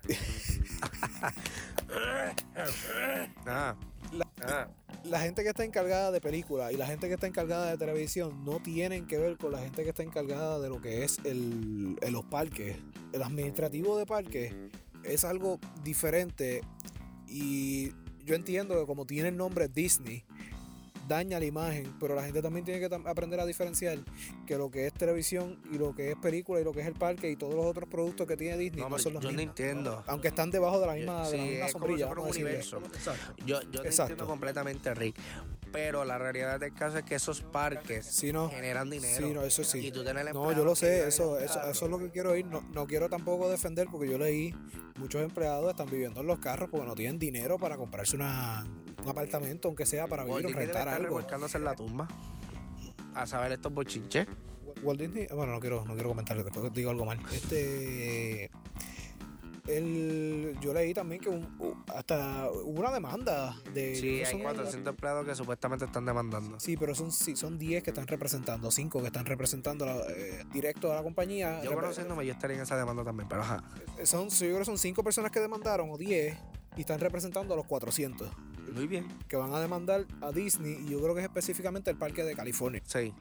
Ah, La- ah. La gente que está encargada de películas y la gente que está encargada de televisión no tienen que ver con la gente que está encargada de lo que es el, los parques. El administrativo de parques es algo diferente y yo entiendo que como tiene el nombre Disney, daña la imagen, pero la gente también tiene que aprender a diferenciar que lo que es televisión y lo que es película y lo que es el parque y todos los otros productos que tiene Disney No, no, son los yo no mismos. entiendo. Aunque están debajo de la misma, de la Sí, misma es como si sombrilla, fuera un universo. Yo, yo te Exacto. entiendo completamente, Rick. Pero la realidad del caso es que esos parques Sí, no. generan dinero. Sí, no, eso sí. Y tú tienes el No, yo lo sé, eso, eso, eso es lo que quiero ir. No, no quiero tampoco defender porque yo leí muchos empleados están viviendo en los carros porque no tienen dinero para comprarse una, un apartamento, aunque sea para vivir o rentar algo. revolcándose en la tumba. A saber estos bochinches. Walt Disney, bueno, no quiero, no quiero comentarle, después digo algo mal. Este, el, yo leí también que un- hasta hubo una demanda de... Sí, hay son- 400 empleados que supuestamente están demandando. Sí, pero son, sí, son 10 que están representando, 5 que están representando la- eh, directo a la compañía. Yo conociéndome, yo estaría en esa demanda también, pero ajá. Son, yo creo que son 5 personas que demandaron, o 10, y están representando a los 400, Muy bien. que van a demandar a Disney, y yo creo que es específicamente el parque de California. Sí.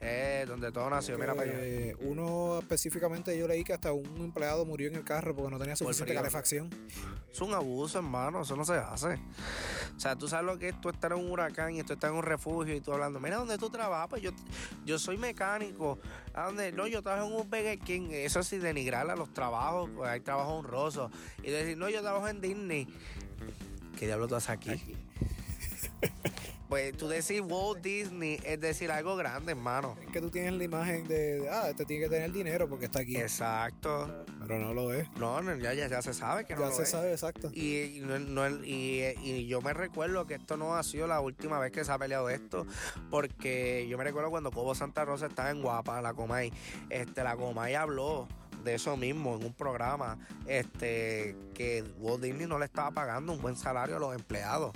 Eh, donde todo nació, mira para allá. Eh, uno específicamente yo leí que hasta un empleado murió en el carro porque no tenía suficiente calefacción. Es un abuso, hermano, eso no se hace. O sea, tú sabes lo que es tú estar en un huracán y tú estar en un refugio y tú hablando, mira dónde tú trabajas, pues yo, yo soy mecánico. ¿A? No, yo trabajo en un Burger King. Eso sí, denigrar a los trabajos, pues hay trabajo honroso. Y decir, no, yo trabajo en Disney. ¿Qué diablo tú haces aquí? Pues tú decir Walt Disney es decir algo grande, hermano. Es que tú tienes la imagen de, ah, este tiene que tener dinero porque está aquí. Exacto. Pero no lo es. No, no, ya, ya, ya se sabe que no Ya lo se es. sabe exacto. Y, y no- no- y, y yo me recuerdo que esto no ha sido la última vez que se ha peleado esto, porque yo me recuerdo cuando Cobo Santa Rosa estaba en Guapa, la Comay, este, la Comay habló de eso mismo en un programa, este, que Walt Disney no le estaba pagando un buen salario a los empleados.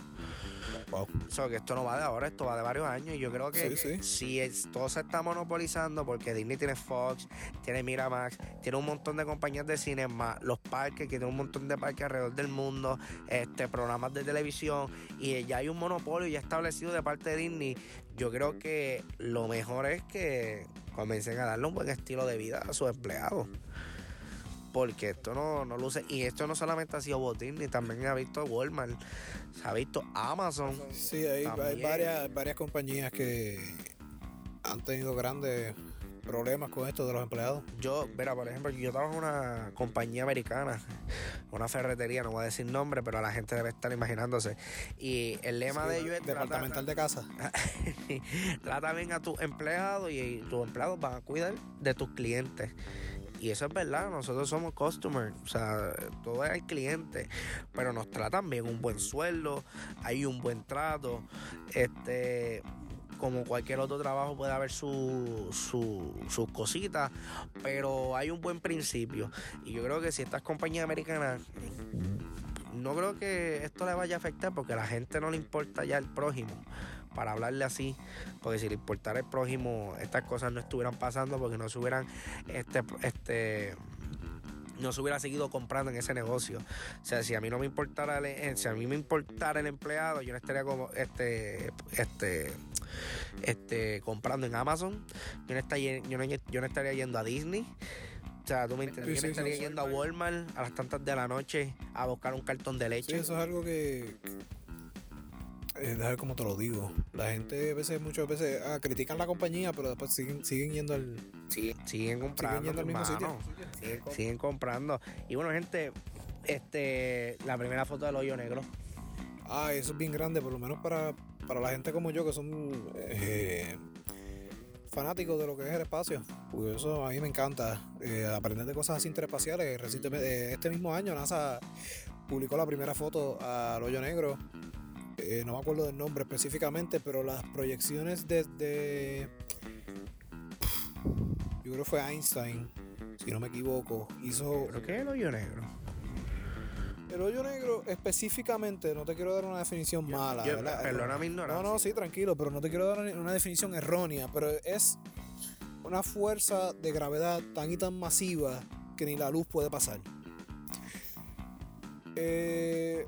Wow. Sea, que esto no va de ahora, esto va de varios años. Y yo creo que Sí, sí. si es- todo se está monopolizando, porque Disney tiene Fox, tiene Miramax, tiene un montón de compañías de cine más, los parques, que tiene un montón de parques alrededor del mundo, este, programas de televisión, y ya hay un monopolio ya establecido de parte de Disney. Yo creo que lo mejor es que comiencen a darle un buen estilo de vida a sus empleados. Porque esto no, no luce. Y esto no solamente ha sido Walt Disney, también ha visto Walmart, se ha visto Amazon. Sí, hay, varias, varias compañías que han tenido grandes problemas con esto de los empleados. Yo, mira, por ejemplo, yo trabajo en una compañía americana, una ferretería, no voy a decir nombre, pero la gente debe estar imaginándose. Y el lema de ellos es Departamental de casa. trata bien a tus empleados y tus empleados van a cuidar de tus clientes. Y eso es verdad, nosotros somos customers, o sea, todo es el cliente, pero nos tratan bien, un buen sueldo, hay un buen trato, este, como cualquier otro trabajo puede haber su, su- sus cositas, pero hay un buen principio. Y yo creo que si estas compañías americanas, no creo que esto le vaya a afectar porque a la gente no le importa ya el prójimo, para hablarle así, porque si le importara el prójimo, estas cosas no estuvieran pasando porque no se hubieran, este, este, no se hubiera seguido comprando en ese negocio. O sea, si a mí no me importara, el, eh, si a mí me importara el empleado, yo no estaría como, este, este, este, comprando en Amazon, yo no estaría, yo no, yo no estaría yendo a Disney. O sea, tú me Sí, sí, estaría yendo a Walmart a las tantas de la noche a buscar un cartón de Sí, leche. eso es algo que. Eh, ver cómo te lo digo. La gente a veces, muchas veces, ah, critican la compañía, pero después siguen, siguen yendo al. Sí, siguen comprando. yendo al mismo hermano. Siguen, siguen comprando. Y bueno, gente, este, la primera foto del hoyo negro. Ah, eso es bien grande, por lo menos para, para la gente como yo que son eh, fanáticos de lo que es el espacio. Porque eso a mí me encanta. eh, aprender de cosas así interespaciales. Recientemente, eh, este mismo año NASA publicó la primera foto al hoyo negro. Eh, no me acuerdo del nombre específicamente, pero las proyecciones desde... Yo creo que fue Einstein, si no me equivoco, hizo ¿Pero qué es el hoyo negro? el hoyo negro específicamente, no te quiero dar una definición mala, yo- ¿verdad? perdona mi ignorancia. No, no, sí, tranquilo, pero no te quiero dar una definición errónea, pero es una fuerza de gravedad tan y tan masiva que ni la luz puede pasar. Eh,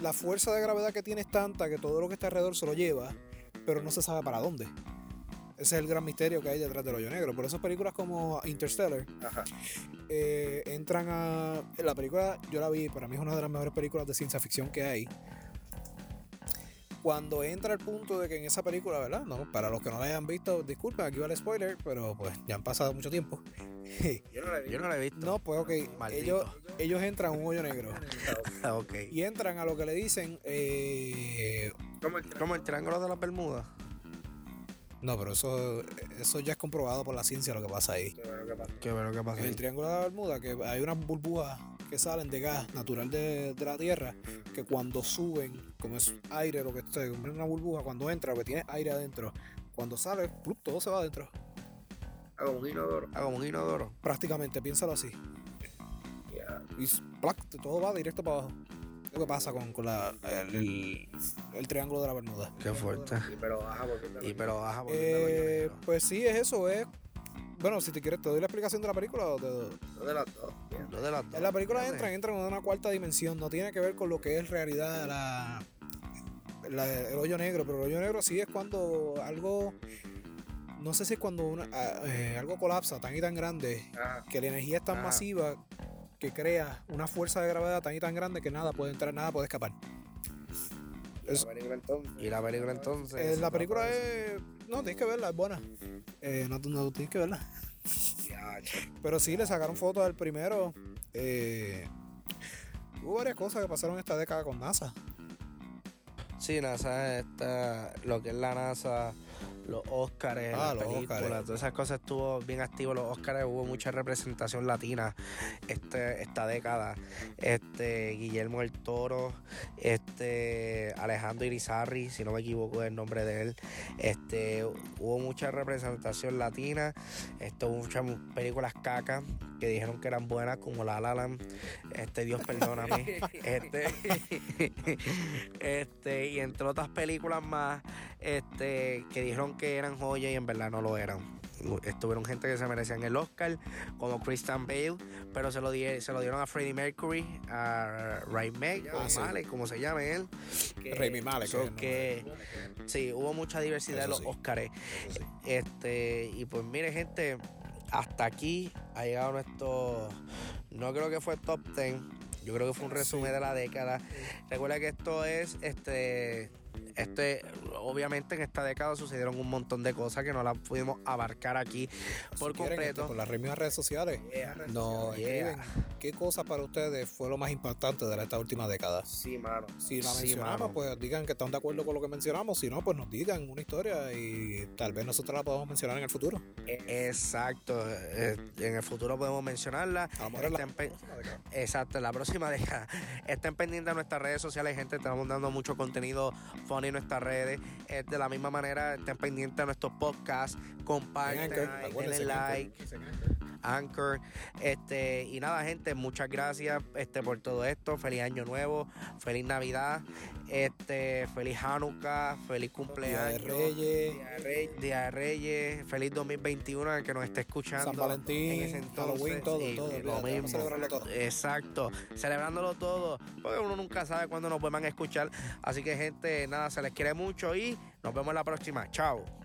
la fuerza de gravedad que tiene es tanta que todo lo que está alrededor se lo lleva, pero no se sabe para dónde. Ese es el gran misterio que hay detrás del hoyo negro. Por eso películas como Interstellar Ajá. eh, entran a. La película, yo la vi, para mí es una de las mejores películas de ciencia ficción que hay. Cuando entra el punto de que en esa película, ¿verdad? No, para los que no la hayan visto, disculpen, aquí va el spoiler, pero pues ya han pasado mucho tiempo. Yo no, la, yo no la he visto. no, pues ok, Maldito. ellos, ellos entran a un hoyo negro Ah, ok. y entran a lo que le dicen. eh, ¿Cómo el triángulo de las Bermudas. no, pero eso, eso ya es comprobado por la ciencia lo que pasa ahí. Qué bueno que pasa. En el Triángulo de la Bermuda, que hay unas burbujas que salen de gas natural de, de la Tierra, que cuando suben, como es aire, lo que es una burbuja, cuando entra, lo que tiene aire adentro, cuando sale, ¡plup! todo se va adentro. Hago un inodoro. Hago un inodoro. Prácticamente, piénsalo así. Y s- todo va directo para abajo. ¿Qué que pasa con, con la, el, el, triángulo de la Bermuda? Qué fuerte. Y pero baja porque Y pero baja eh, Pues sí, es eso, es bueno, si te quieres, te doy la explicación de la película o te de las dos. de las dos. En la película entran, entran en una cuarta dimensión. No tiene que ver con lo que es realidad la, el hoyo negro. Pero el hoyo negro sí es cuando algo. No sé si es cuando una, ah, eh, algo colapsa tan y tan grande que la energía es tan masiva que crea una fuerza de gravedad tan y tan grande que nada puede entrar, nada puede escapar. ¿Y la película entonces? Eh, la película es. No, tienes que verla, es buena. Eh, no, no, tienes que verla. Pero sí, le sacaron fotos al primero. Eh, hubo varias cosas que pasaron esta década con NASA. Sí, NASA está. Lo que es la NASA los Oscars, ah, las películas, todas esas cosas estuvo bien activo los Oscars, hubo mucha representación latina este, esta década. Este, Guillermo el Toro, este, Alejandro Irizarri, si no me equivoco el nombre de él. Este, hubo mucha representación latina, esto, muchas películas caca que dijeron que eran buenas, como La La Land, este, Dios perdóname. este, este, y entre otras películas más, este, que dijeron que eran joyas y en verdad no lo eran. Estuvieron gente que se merecían el Oscar, como Christian Bale, pero se lo, se lo dieron a Freddie Mercury, a Ray Meg, o Malek, como se llame él. Raymi Malek. que, sí, hubo mucha diversidad en los Oscars. Este, y pues mire, gente, hasta aquí ha llegado nuestro. No creo que fue top 10. Yo creo que fue un resumen de la década. Recuerda que esto es este este, obviamente en esta década sucedieron un montón de cosas que no las pudimos abarcar aquí por completo. Este, por las mismas redes sociales no qué cosa para ustedes fue lo más impactante de esta última década. Sí, mano. Si la mencionamos, pues digan que están de acuerdo con lo que mencionamos. Si no, pues nos digan una historia y tal vez nosotros la podamos mencionar en el futuro. Exacto. Eh, en el futuro podemos mencionarla. A lo la Exacto, en la próxima década. Estén pendientes de nuestras redes sociales, gente. Estamos dando mucho contenido funny en nuestras redes. de la misma manera, estén pendientes de nuestros podcasts. Compartan, denle like. Anchor. Este, y nada, gente, muchas gracias este, por todo esto. Feliz año nuevo, feliz Navidad, este, feliz Hanukkah, feliz cumpleaños. Día de Reyes. Día de Reyes. feliz 2021 el que nos esté escuchando. San Valentín, Halloween, todo, todo. Lo mismo. Todo. Exacto, celebrándolo todo, porque uno nunca sabe cuándo nos vuelvan a escuchar. Así que, gente, nada, se les quiere mucho y nos vemos la próxima. Chao.